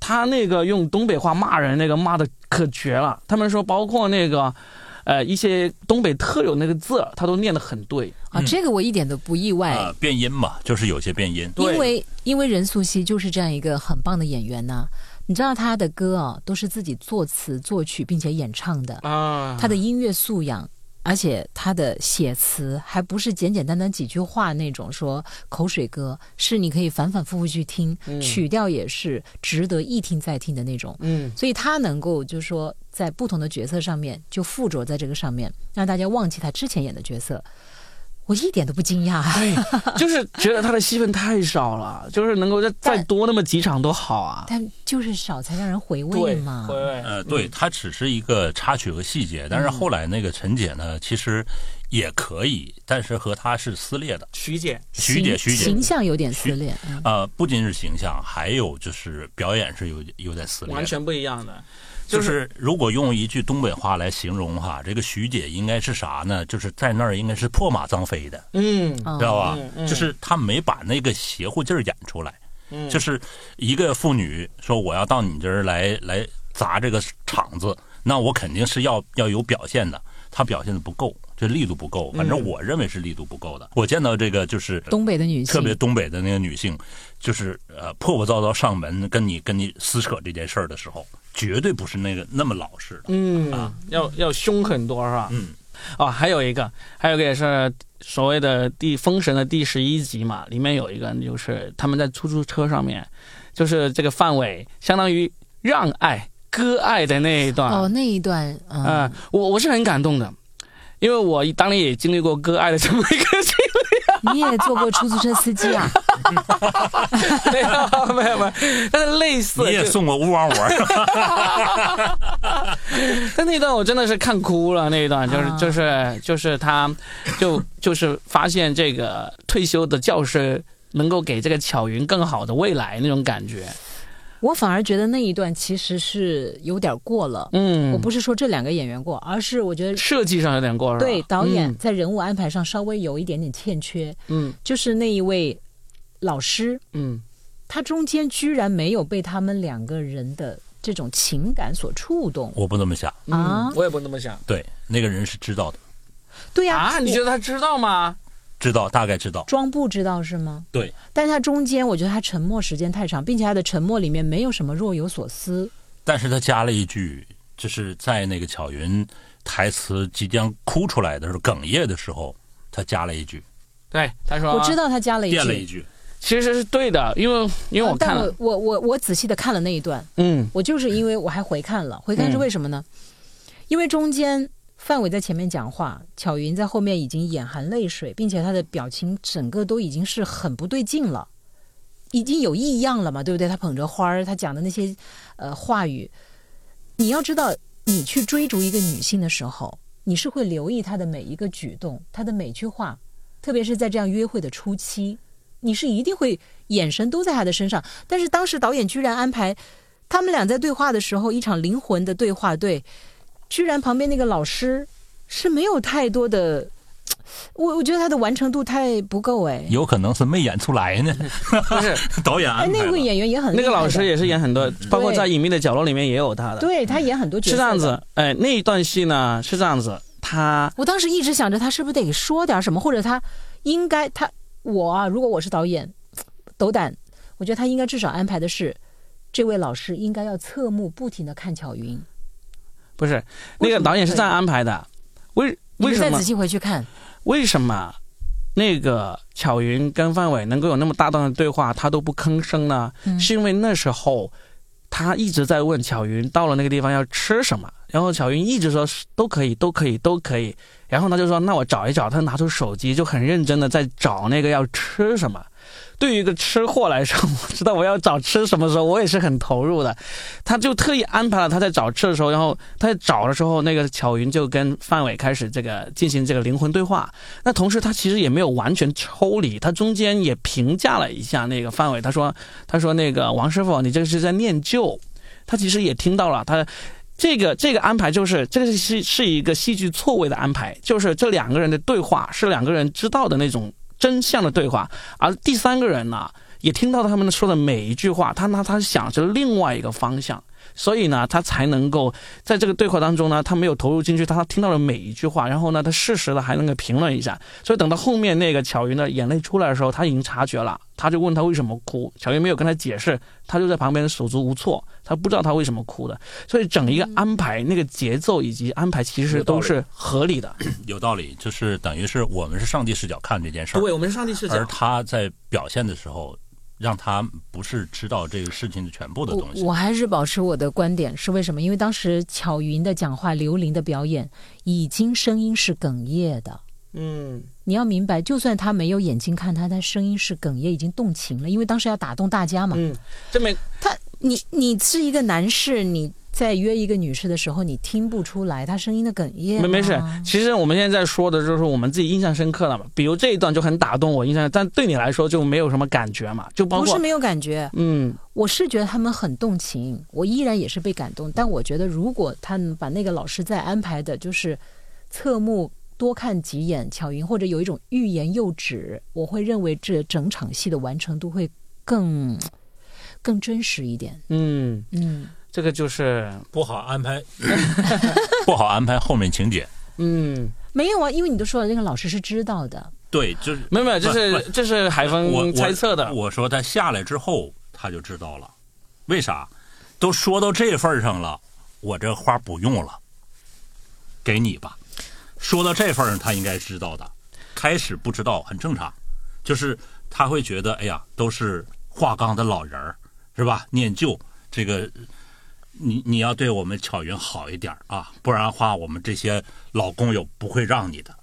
他那个用东北话骂人那个骂的可绝了。他们说包括那个，呃一些东北特有那个字，他都念得很对啊。这个我一点都不意外。变音嘛，就是有些变音。因为因为任素汐就是这样一个很棒的演员呢。你知道他的歌啊，都是自己作词作曲并且演唱的啊。他的音乐素养，而且他的写词还不是简简单单几句话那种说口水歌，是你可以反反复复去听，曲调也是值得一听再听的那种。嗯，所以他能够就是说在不同的角色上面就附着在这个上面，让大家忘记他之前演的角色。我一点都不惊讶，对，就是觉得他的戏份太少了，就是能够再再多那么几场都好啊。但就是少才让人回味嘛。回味。呃，对，他只是一个插曲和细节，但是后来那个陈姐呢，其实也可以，但是和他是撕裂的。徐姐，徐姐，徐姐形象有点撕裂。呃，不仅是形象，还有就是表演是有有点撕裂，完全不一样的。就是如果用一句东北话来形容哈，这个徐姐应该是啥呢？就是在那儿应该是破马张飞的，嗯，知道吧？就是她没把那个邪乎劲儿演出来，就是一个妇女说我要到你这儿来来砸这个场子，那我肯定是要要有表现的，她表现的不够。这力度不够，反正我认为是力度不够的。我见到这个就是东北的女性，特别东北的那个女性，就是呃破破糟糟上门跟你跟你撕扯这件事儿的时候，绝对不是那个那么老实的。嗯啊，要要凶很多是吧？嗯，哦，还有一个，还有一个也是所谓的第封神的第十一集嘛，里面有一个就是他们在出租车上面，就是这个范伟相当于让爱割爱的那一段。哦，那一段啊，我我是很感动的。因为我当年也经历过割爱的这么一个经历，你也做过出租车司机啊？没有没有没有，但是类似。你也送过乌王我？但那段我真的是看哭了，那一段就是就是就是他，就就是发现这个退休的教师能够给这个巧云更好的未来那种感觉。我反而觉得那一段其实是有点过了。嗯，我不是说这两个演员过，而是我觉得设计上有点过了。对，导演在人物安排上稍微有一点点欠缺。嗯，就是那一位老师，嗯，他中间居然没有被他们两个人的这种情感所触动。我不那么想啊，我也不那么想。对，那个人是知道的。对呀，啊，你觉得他知道吗？知道，大概知道，装不知道是吗？对，但是他中间，我觉得他沉默时间太长，并且他的沉默里面没有什么若有所思。但是他加了一句，就是在那个巧云台词即将哭出来的时候，哽咽的时候，他加了一句。对，他说：“我知道他加了一句，垫了一句，其实是对的，因为因为我看了，我我我仔细的看了那一段，嗯，我就是因为我还回看了，回看是为什么呢？因为中间。”范伟在前面讲话，巧云在后面已经眼含泪水，并且他的表情整个都已经是很不对劲了，已经有异样了嘛，对不对？他捧着花儿，他讲的那些呃话语，你要知道，你去追逐一个女性的时候，你是会留意她的每一个举动，她的每句话，特别是在这样约会的初期，你是一定会眼神都在她的身上。但是当时导演居然安排他们俩在对话的时候，一场灵魂的对话，对。居然旁边那个老师是没有太多的，我我觉得他的完成度太不够哎，有可能是没演出来呢，不是。导演安排。那个演员也很，那个老师也是演很多，包括在隐秘的角落里面也有他的，对他演很多角色。是这样子，哎，那一段戏呢是这样子，他我当时一直想着他是不是得说点什么，或者他应该他我啊，如果我是导演，斗胆，我觉得他应该至少安排的是，这位老师应该要侧目不停的看巧云。不是，那个导演是这样安排的，为为什么？再仔细回去看，为什么那个巧云跟范伟能够有那么大段的对话，他都不吭声呢？是因为那时候他一直在问巧云到了那个地方要吃什么，然后巧云一直说都可以，都可以，都可以。然后他就说那我找一找，他拿出手机就很认真的在找那个要吃什么。对于一个吃货来说，我知道我要找吃什么时候，我也是很投入的。他就特意安排了他在找吃的时候，然后他在找的时候，那个巧云就跟范伟开始这个进行这个灵魂对话。那同时他其实也没有完全抽离，他中间也评价了一下那个范伟，他说：“他说那个王师傅，你这个是在念旧。”他其实也听到了，他这个这个安排就是这个是是一个戏剧错位的安排，就是这两个人的对话是两个人知道的那种。真相的对话，而第三个人呢，也听到他们说的每一句话，他那他想着另外一个方向，所以呢，他才能够在这个对话当中呢，他没有投入进去，他听到了每一句话，然后呢，他适时的还能够评论一下。所以等到后面那个巧云的眼泪出来的时候，他已经察觉了，他就问他为什么哭，巧云没有跟他解释，他就在旁边手足无措，他不知道他为什么哭的。所以整一个安排那个节奏以及安排其实都是合理的，有道理，就是等于是我们是上帝视角看这件事儿，对，我们是上帝视角，而他在表现的时候。让他不是知道这个事情的全部的东西。我还是保持我的观点，是为什么？因为当时巧云的讲话、刘玲的表演，已经声音是哽咽的。嗯，你要明白，就算他没有眼睛看他，他声音是哽咽，已经动情了。因为当时要打动大家嘛。嗯，这没他，你你是一个男士，你。在约一个女士的时候，你听不出来她声音的哽咽。没没事，其实我们现在在说的就是我们自己印象深刻了嘛。比如这一段就很打动我印象，但对你来说就没有什么感觉嘛。就包括不是没有感觉，嗯，我是觉得他们很动情，我依然也是被感动。但我觉得如果他们把那个老师再安排的，就是侧目多看几眼巧云，或者有一种欲言又止，我会认为这整场戏的完成度会更更真实一点。嗯嗯。这个就是不好安排，不好安排后面情节。嗯，没有啊，因为你都说了，那个老师是知道的。对，就是没有没有，这是这是海峰猜测的。我说他下来之后他就知道了，为啥？都说到这份上了，我这花不用了，给你吧。说到这份上，他应该知道的。开始不知道很正常，就是他会觉得，哎呀，都是化钢的老人儿，是吧？念旧这个。你你要对我们巧云好一点啊，不然的话，我们这些老工友不会让你的。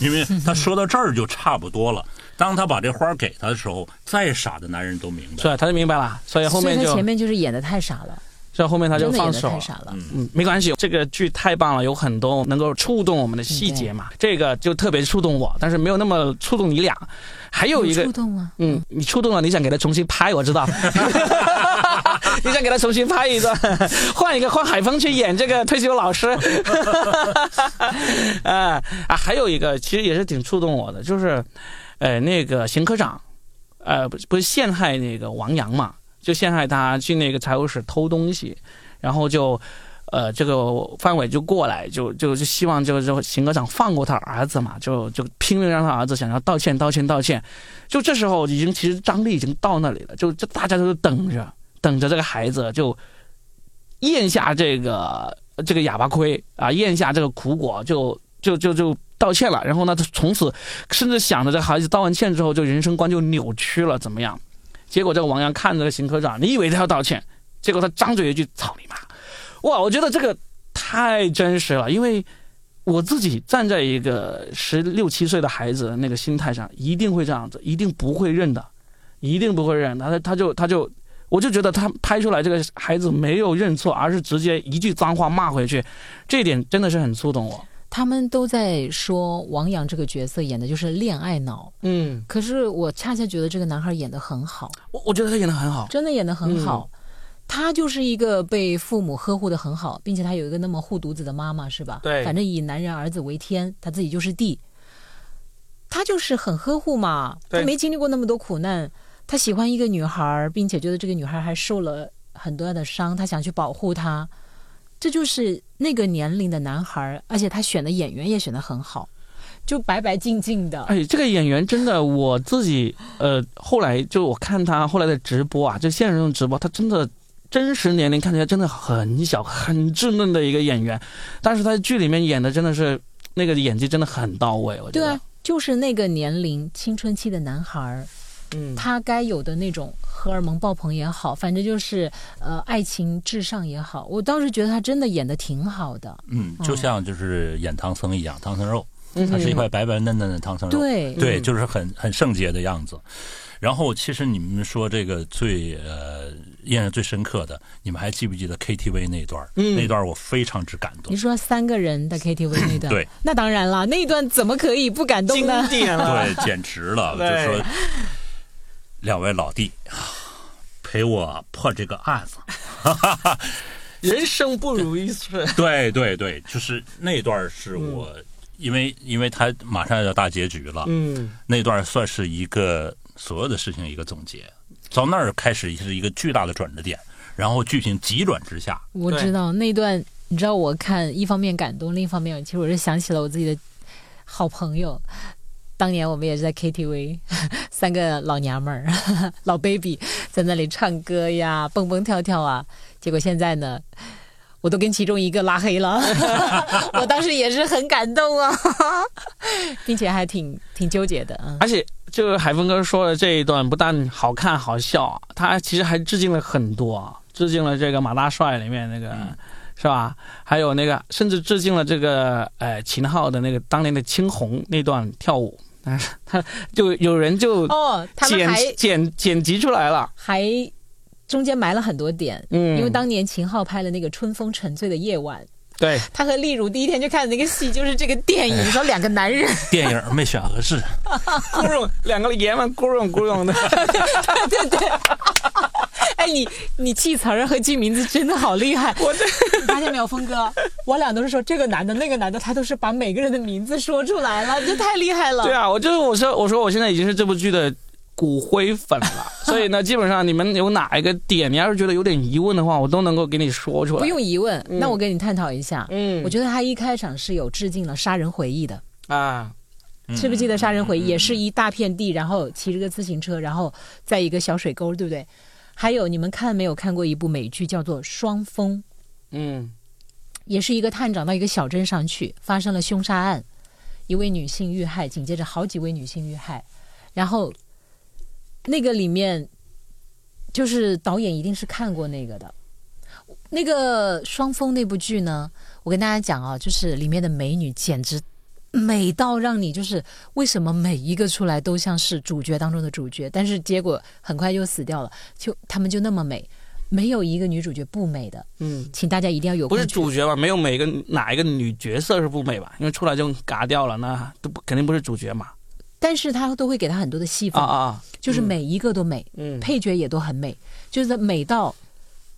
因为他说到这儿就差不多了。当他把这花给他的时候，再傻的男人都明白。是，他就明白了。所以后面就前面就是演的太傻了。所以后面他就放手。太傻了。嗯，没关系，这个剧太棒了，有很多能够触动我们的细节嘛。这个就特别触动我，但是没有那么触动你俩。还有一个触动啊，嗯，你触动了，你想给他重新拍，我知道。你想给他重新拍一段，换一个换海峰去演这个退休老师。啊啊，还有一个其实也是挺触动我的，就是，呃，那个邢科长，呃，不不是陷害那个王阳嘛，就陷害他去那个财务室偷东西，然后就，呃，这个范伟就过来，就就就希望就就邢科长放过他儿子嘛，就就拼命让他儿子想要道歉道歉道歉，就这时候已经其实张力已经到那里了，就就大家都等着。等着这个孩子就咽下这个这个哑巴亏啊，咽下这个苦果，就就就就道歉了。然后呢，他从此甚至想着这孩子道完歉之后，就人生观就扭曲了，怎么样？结果这个王阳看着邢科长，你以为他要道歉，结果他张嘴一句“操你妈”！哇，我觉得这个太真实了，因为我自己站在一个十六七岁的孩子那个心态上，一定会这样子，一定不会认的，一定不会认。他他就他就。我就觉得他拍出来这个孩子没有认错，而是直接一句脏话骂回去，这一点真的是很触动我。他们都在说王阳这个角色演的就是恋爱脑，嗯，可是我恰恰觉得这个男孩演的很好。我我觉得他演的很好，真的演的很好。他就是一个被父母呵护的很好，并且他有一个那么护犊子的妈妈，是吧？对，反正以男人儿子为天，他自己就是地，他就是很呵护嘛。他没经历过那么多苦难。他喜欢一个女孩，并且觉得这个女孩还受了很多的伤，他想去保护她。这就是那个年龄的男孩，而且他选的演员也选的很好，就白白净净的。哎，这个演员真的，我自己呃，后来就我看他后来的直播啊，就现实中直播，他真的真实年龄看起来真的很小，很稚嫩的一个演员，但是他在剧里面演的真的是那个演技真的很到位，我觉得。对，就是那个年龄青春期的男孩。嗯，他该有的那种荷尔蒙爆棚也好，反正就是呃，爱情至上也好，我当时觉得他真的演的挺好的。嗯，就像就是演唐僧一样，唐僧肉，他是一块白白嫩嫩的唐僧肉，对对，就是很很圣洁的样子。然后其实你们说这个最呃印象最深刻的，你们还记不记得 KTV 那段？嗯，那段我非常之感动。你说三个人的 KTV 那段，对，那当然了，那一段怎么可以不感动呢？经典了，对，简直了，就说。两位老弟陪我破这个案子，人生不如意事。对对对，就是那段是我，因为因为他马上要大结局了，嗯，那段算是一个所有的事情一个总结，从那儿开始是一个巨大的转折点，然后剧情急转直下。我知道那段，你知道我看一方面感动，另一方面其实我是想起了我自己的好朋友。当年我们也是在 KTV，三个老娘们儿、老 baby 在那里唱歌呀、蹦蹦跳跳啊。结果现在呢，我都跟其中一个拉黑了。我当时也是很感动啊，并且还挺挺纠结的。而且，就是海峰哥说的这一段，不但好看好笑，他其实还致敬了很多，致敬了这个马大帅里面那个，是吧？还有那个，甚至致敬了这个，呃，秦昊的那个当年的青红那段跳舞。他 就有人就哦，他剪剪剪辑出来了，还中间埋了很多点。嗯，因为当年秦昊拍了那个《春风沉醉的夜晚》，对，他和丽茹第一天就看的那个戏就是这个电影，说两个男人，电影没选合适，咕噜两个爷们咕噜咕噜的，对对对。哎，你你记词儿和记名字真的好厉害！我这发现没有，峰哥，我俩都是说这个男的那个男的，他都是把每个人的名字说出来了，这太厉害了。对啊，我就是我说我说我现在已经是这部剧的骨灰粉了，所以呢，基本上你们有哪一个点，你要是觉得有点疑问的话，我都能够给你说出来。不用疑问，那我跟你探讨一下。嗯，我觉得他一开场是有致敬了《杀人回忆》的啊，记不记得《杀人回忆》也是一大片地，然后骑着个自行车，然后在一个小水沟，对不对？还有你们看没有看过一部美剧叫做《双峰》？嗯，也是一个探长到一个小镇上去，发生了凶杀案，一位女性遇害，紧接着好几位女性遇害，然后那个里面就是导演一定是看过那个的。那个《双峰》那部剧呢，我跟大家讲啊，就是里面的美女简直。美到让你就是为什么每一个出来都像是主角当中的主角，但是结果很快就死掉了。就他们就那么美，没有一个女主角不美的。嗯，请大家一定要有不是主角吧？没有每个哪一个女角色是不美吧？因为出来就嘎掉了，那都不肯定不是主角嘛。但是他都会给他很多的戏份啊啊，就是每一个都美，嗯，配角也都很美，就是美到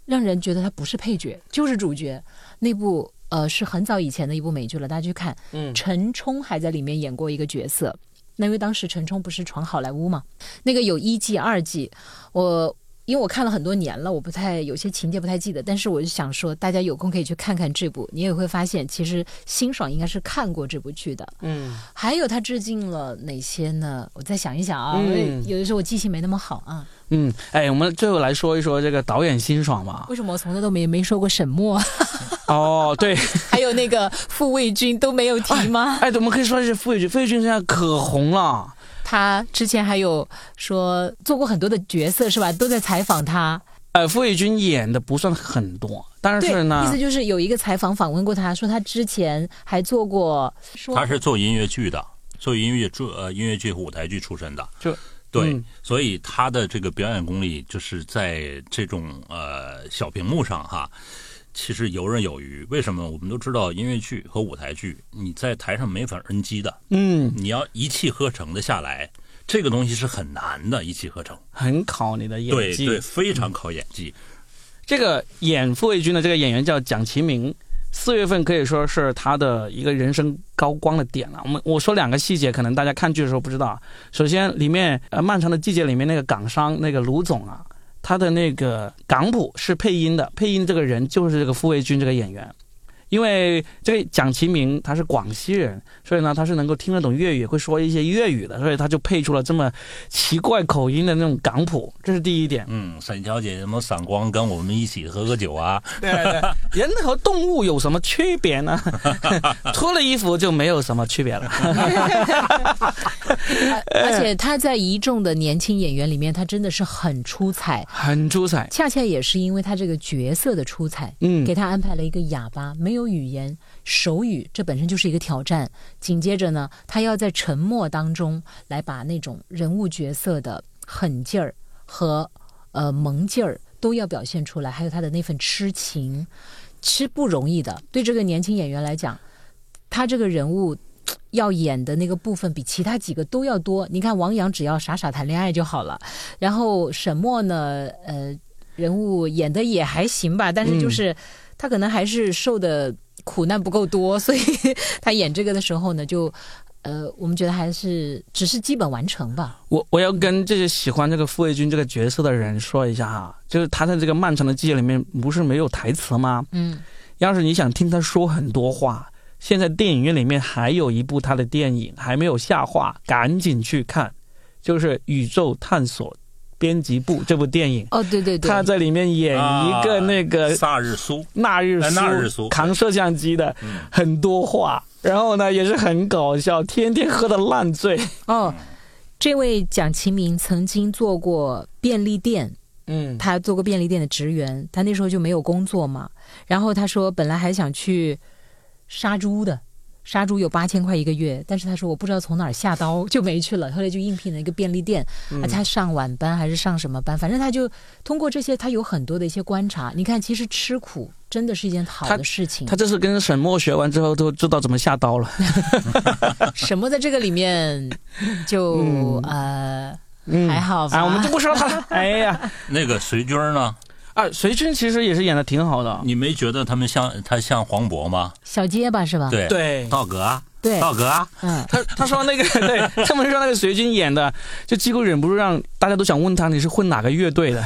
让人觉得他不是配角就是主角。那部。呃，是很早以前的一部美剧了，大家去看。嗯，陈冲还在里面演过一个角色。那因为当时陈冲不是闯好莱坞嘛，那个有一季、二季。我因为我看了很多年了，我不太有些情节不太记得，但是我就想说，大家有空可以去看看这部，你也会发现，其实辛爽应该是看过这部剧的。嗯，还有他致敬了哪些呢？我再想一想啊，有的时候我记性没那么好啊。嗯，哎，我们最后来说一说这个导演辛爽吧。为什么我从来都没没说过沈墨？哦，对，还有那个傅卫军都没有提吗？哎，我们可以说是傅卫军，傅卫军现在可红了。他之前还有说做过很多的角色，是吧？都在采访他。呃，傅卫军演的不算很多，但是呢，意思就是有一个采访访问过他，说他之前还做过。他是做音乐剧的，做音乐剧呃音乐剧和舞台剧出身的。就对，所以他的这个表演功力就是在这种呃小屏幕上哈。其实游刃有余，为什么？我们都知道音乐剧和舞台剧，你在台上没法 NG 的，嗯，你要一气呵成的下来，这个东西是很难的，一气呵成，很考你的演技，对对，非常考演技。这个演傅卫军的这个演员叫蒋奇明，四月份可以说是他的一个人生高光的点了。我们我说两个细节，可能大家看剧的时候不知道。首先，里面呃《漫长的季节》里面那个港商那个卢总啊。他的那个港普是配音的，配音这个人就是这个傅卫军这个演员。因为这个蒋奇明他是广西人，所以呢他是能够听得懂粤语，会说一些粤语的，所以他就配出了这么奇怪口音的那种港普，这是第一点。嗯，沈小姐，什么闪光跟我们一起喝个酒啊？对对，人和动物有什么区别呢？脱了衣服就没有什么区别了。而且他在一众的年轻演员里面，他真的是很出彩，很出彩。恰恰也是因为他这个角色的出彩，嗯，给他安排了一个哑巴，没有。有语言手语，这本身就是一个挑战。紧接着呢，他要在沉默当中来把那种人物角色的狠劲儿和呃萌劲儿都要表现出来，还有他的那份痴情，其实不容易的。对这个年轻演员来讲，他这个人物要演的那个部分比其他几个都要多。你看王阳只要傻傻谈恋爱就好了，然后沈墨呢，呃，人物演的也还行吧，但是就是。他可能还是受的苦难不够多，所以他演这个的时候呢，就呃，我们觉得还是只是基本完成吧。我我要跟这些喜欢这个傅卫军这个角色的人说一下哈，就是他在这个漫长的季节里面不是没有台词吗？嗯，要是你想听他说很多话，现在电影院里面还有一部他的电影还没有下画，赶紧去看，就是《宇宙探索编辑部》这部电影。哦，对对对，他在里面演一个那个萨日苏、纳日苏、纳日苏扛摄像机的，很多话。然后呢，也是很搞笑，天天喝的烂醉。哦，这位蒋奇明曾经做过便利店，嗯，他做过便利店的职员，他那时候就没有工作嘛。然后他说，本来还想去杀猪的。杀猪有八千块一个月，但是他说我不知道从哪儿下刀就没去了。后来就应聘了一个便利店，而且他上晚班还是上什么班，反正他就通过这些，他有很多的一些观察。你看，其实吃苦真的是一件好的事情。他这是跟沈墨学完之后都知道怎么下刀了。沈墨在这个里面就呃还好啊，我们就不说他了。哎呀，那个隋军呢？啊，隋军其实也是演的挺好的。你没觉得他们像他像黄渤吗？小结巴是吧？对对，道哥，对道哥，嗯，他他说那个，对他们说那个隋军演的，就几乎忍不住让大家都想问他你是混哪个乐队的。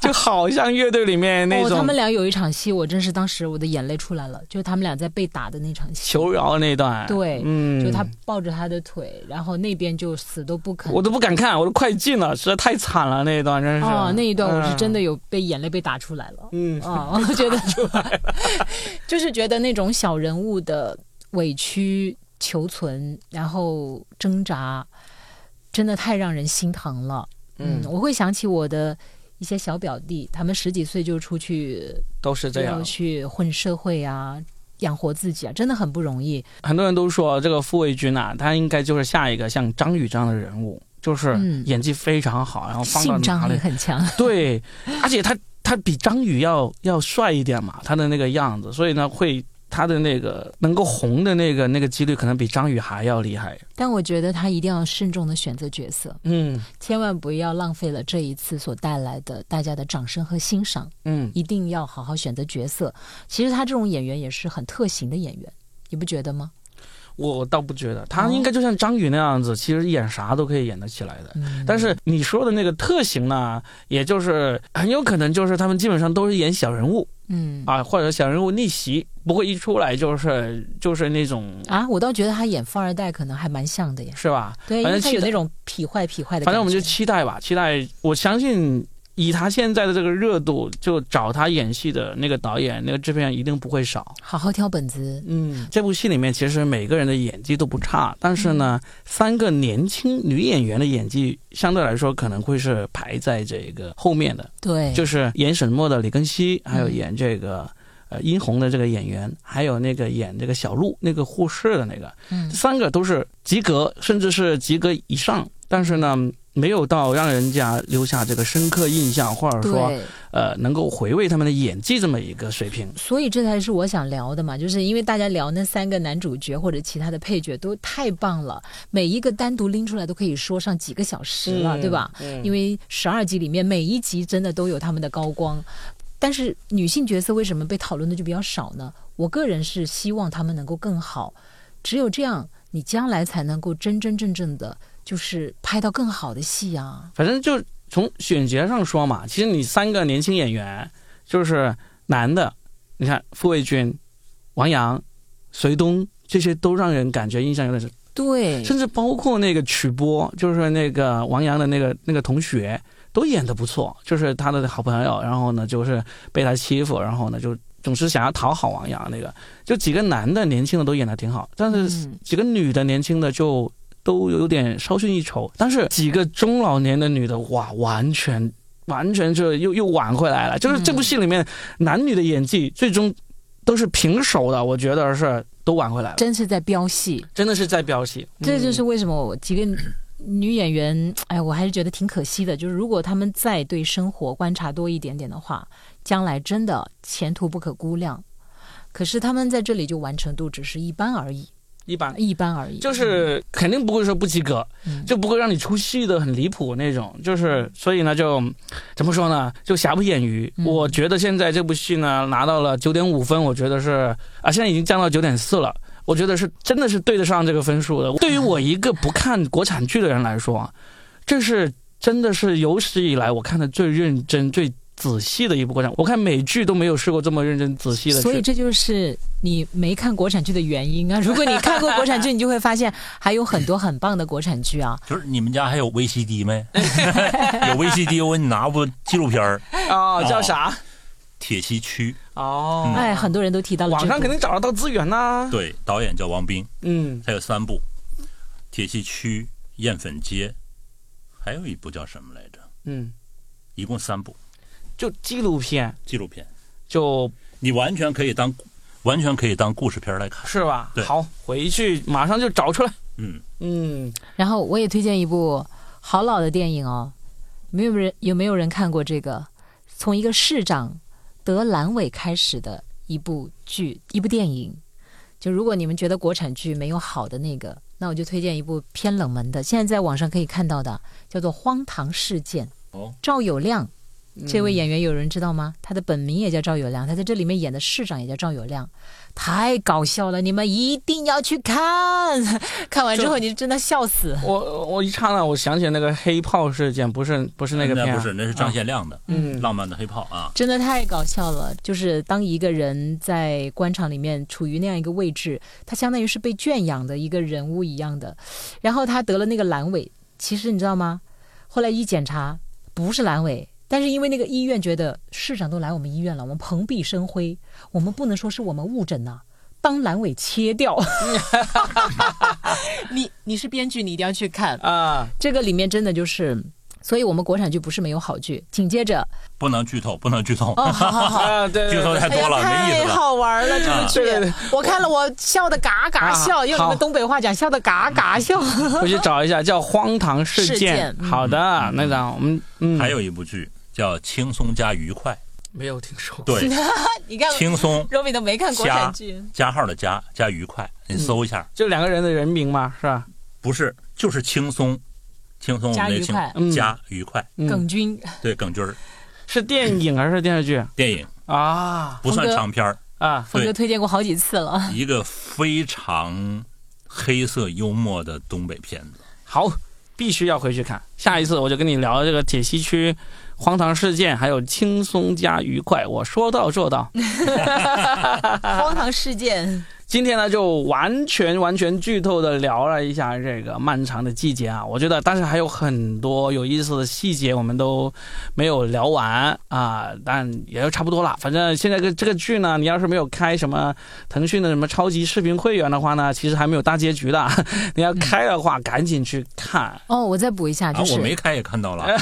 就好像乐队里面那种，他们俩有一场戏，我真是当时我的眼泪出来了。就是他们俩在被打的那场戏，求饶那段，对，嗯，就他抱着他的腿，然后那边就死都不肯，我都不敢看，我都快进了，实在太惨了那一段，真是。哦，那一段我是真的有被眼泪被打出来了，嗯，啊，我 觉得出 来就是觉得那种小人物的委屈求存，然后挣扎，真的太让人心疼了。嗯，我会想起我的。一些小表弟，他们十几岁就出去，都是这样去混社会啊，养活自己啊，真的很不容易。很多人都说这个傅卫军啊，他应该就是下一个像张宇这样的人物，就是演技非常好，然后性张力很强。对，而且他他比张宇要要帅一点嘛，他的那个样子，所以呢会。他的那个能够红的那个那个几率可能比张宇还要厉害，但我觉得他一定要慎重的选择角色，嗯，千万不要浪费了这一次所带来的大家的掌声和欣赏，嗯，一定要好好选择角色。其实他这种演员也是很特型的演员，你不觉得吗？我倒不觉得，他应该就像张宇那样子，其实演啥都可以演得起来的。但是你说的那个特型呢，也就是很有可能就是他们基本上都是演小人物。嗯啊，或者小人物逆袭，不会一出来就是就是那种啊，我倒觉得他演富二代可能还蛮像的呀，是吧？对，反正他有那种痞坏痞坏的。反正我们就期待吧，期待。我相信。以他现在的这个热度，就找他演戏的那个导演、那个制片人一定不会少。好好挑本子。嗯，这部戏里面其实每个人的演技都不差，但是呢，三个年轻女演员的演技相对来说可能会是排在这个后面的。对，就是演沈墨的李庚希，还有演这个呃殷红的这个演员，还有那个演这个小璐那个护士的那个，嗯，三个都是及格，甚至是及格以上。但是呢。没有到让人家留下这个深刻印象，或者说，呃，能够回味他们的演技这么一个水平。所以这才是我想聊的嘛，就是因为大家聊那三个男主角或者其他的配角都太棒了，每一个单独拎出来都可以说上几个小时了，对吧？因为十二集里面每一集真的都有他们的高光，但是女性角色为什么被讨论的就比较少呢？我个人是希望他们能够更好，只有这样，你将来才能够真真正正的。就是拍到更好的戏啊！反正就从选角上说嘛，其实你三个年轻演员，就是男的，你看傅卫军、王阳、隋东，这些都让人感觉印象有点深。对，甚至包括那个曲波，就是那个王阳的那个那个同学，都演的不错，就是他的好朋友，然后呢，就是被他欺负，然后呢，就总是想要讨好王阳。那个就几个男的年轻的都演的挺好，但是几个女的年轻的就。都有点稍逊一筹，但是几个中老年的女的哇，完全完全就又又挽回来了。就是这部戏里面男女的演技最终都是平手的，我觉得是都挽回来了。真是在飙戏，真的是在飙戏。这就是为什么我几个女演员，哎，我还是觉得挺可惜的。就是如果他们再对生活观察多一点点的话，将来真的前途不可估量。可是他们在这里就完成度只是一般而已。一般一般而已，就是肯定不会说不及格，就不会让你出戏的很离谱那种。就是所以呢，就怎么说呢，就瑕不掩瑜。我觉得现在这部戏呢拿到了九点五分，我觉得是啊，现在已经降到九点四了。我觉得是真的是对得上这个分数的。对于我一个不看国产剧的人来说，这是真的是有史以来我看的最认真、最仔细的一部国产。我看美剧都没有试过这么认真仔细的。所以这就是你没看国产剧的原因啊！如果你看过国产剧，你就会发现还有很多很棒的国产剧啊。就是你们家还有 VCD 没？有 VCD，我给你拿部纪录片儿啊，叫啥？铁西区哦，哎，很多人都提到了。网上肯定找得到资源呐。对，导演叫王斌，嗯，他有三部，《铁西区》《艳粉街》，还有一部叫什么来着？嗯，一共三部，就纪录片。纪录片，就你完全可以当，完全可以当故事片来看，是吧？对，好，回去马上就找出来。嗯嗯，然后我也推荐一部好老的电影哦，没有人有没有人看过这个？从一个市长。得阑尾开始的一部剧，一部电影。就如果你们觉得国产剧没有好的那个，那我就推荐一部偏冷门的，现在在网上可以看到的，叫做《荒唐事件》。哦，赵有亮。这位演员有人知道吗？他的本名也叫赵有亮，他在这里面演的市长也叫赵有亮，太搞笑了！你们一定要去看，看完之后你真的笑死。我我一刹那我想起那个黑炮事件，不是不是那个片，不是那是张献亮的，嗯，浪漫的黑炮啊，真的太搞笑了。就是当一个人在官场里面处于那样一个位置，他相当于是被圈养的一个人物一样的，然后他得了那个阑尾，其实你知道吗？后来一检查，不是阑尾。但是因为那个医院觉得市长都来我们医院了，我们蓬荜生辉，我们不能说是我们误诊呐，当阑尾切掉。你你是编剧，你一定要去看啊！这个里面真的就是，所以我们国产剧不是没有好剧。紧接着，不能剧透，不能剧透。哦，好好好，对，剧透太多了，没意思太好玩了，这部剧，我看了我笑的嘎嘎笑，用你们东北话讲，笑的嘎嘎笑。我去找一下，叫《荒唐事件》。好的，那个我们嗯，还有一部剧。叫轻松加愉快，没有听说。对，你看轻松，Romi 都没看国产剧。加号的加加愉快，你搜一下，就两个人的人名嘛，是吧？不是，就是轻松，轻松加愉快，加愉快。耿军，对，耿军儿，是电影还是电视剧？电影啊，不算长片儿啊。峰哥推荐过好几次了，一个非常黑色幽默的东北片子。好，必须要回去看。下一次我就跟你聊这个铁西区。荒唐事件，还有轻松加愉快，我说到做到。荒唐事件。今天呢，就完全完全剧透的聊了一下这个漫长的季节啊，我觉得，但是还有很多有意思的细节我们都没有聊完啊，但也就差不多了。反正现在这这个剧呢，你要是没有开什么腾讯的什么超级视频会员的话呢，其实还没有大结局的。你要开的话，赶紧去看。哦，我再补一下，就是我没开也看到了，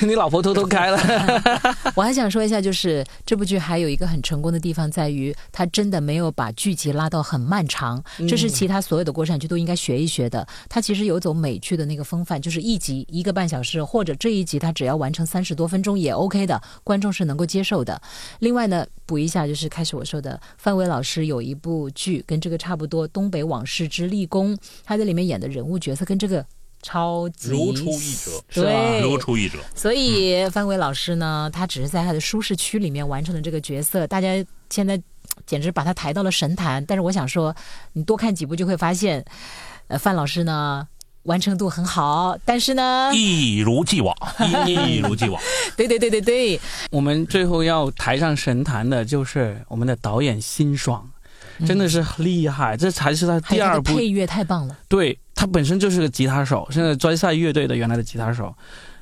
你老婆偷偷开了。我还想说一下，就是这部剧还有一个很成功的地方在于，它真的没。没有把剧集拉到很漫长，这是其他所有的国产剧都应该学一学的。它其实有走美剧的那个风范，就是一集一个半小时，或者这一集它只要完成三十多分钟也 OK 的，观众是能够接受的。另外呢，补一下，就是开始我说的，范伟老师有一部剧跟这个差不多，《东北往事之立功》，他在里面演的人物角色跟这个超级如出一辙，对，如出一辙。所以范伟老师呢，他只是在他的舒适区里面完成了这个角色，大家现在。简直把他抬到了神坛，但是我想说，你多看几部就会发现，呃，范老师呢完成度很好，但是呢一如既往，一如既往。对对对对对，我们最后要抬上神坛的就是我们的导演辛爽，真的是厉害，这才是他第二部配乐太棒了。对他本身就是个吉他手，现在专赛乐队的原来的吉他手，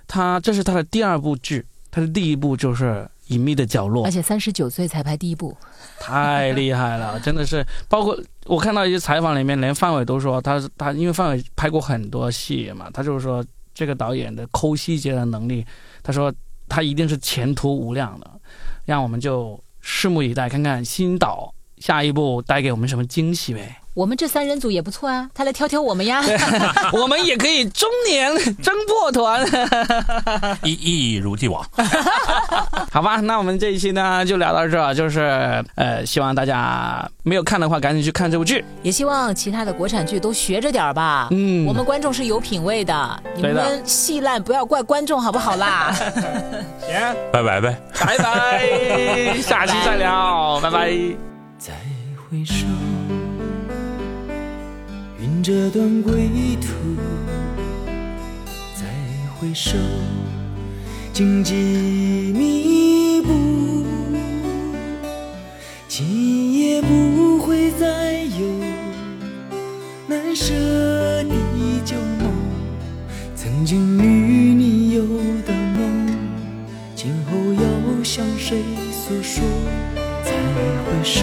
他这是他的第二部剧，他的第一部就是隐秘的角落，而且三十九岁才拍第一部。太厉害了，真的是！包括我看到一些采访里面，连范伟都说，他他因为范伟拍过很多戏嘛，他就是说这个导演的抠细节的能力，他说他一定是前途无量的，让我们就拭目以待，看看新导下一步带给我们什么惊喜呗。我们这三人组也不错啊，他来挑挑我们呀，我们也可以中年 争破团，一一如既往，好吧，那我们这一期呢就聊到这，就是呃，希望大家没有看的话赶紧去看这部剧，也希望其他的国产剧都学着点吧，嗯，我们观众是有品位的，你们戏烂不要怪观众好不好啦？行，拜拜呗，拜拜，下期再聊，拜拜。回首。云遮断归途，再回首，荆棘密布，今夜不会再有难舍的旧梦，曾经与你有的梦，今后要向谁诉说？再回首。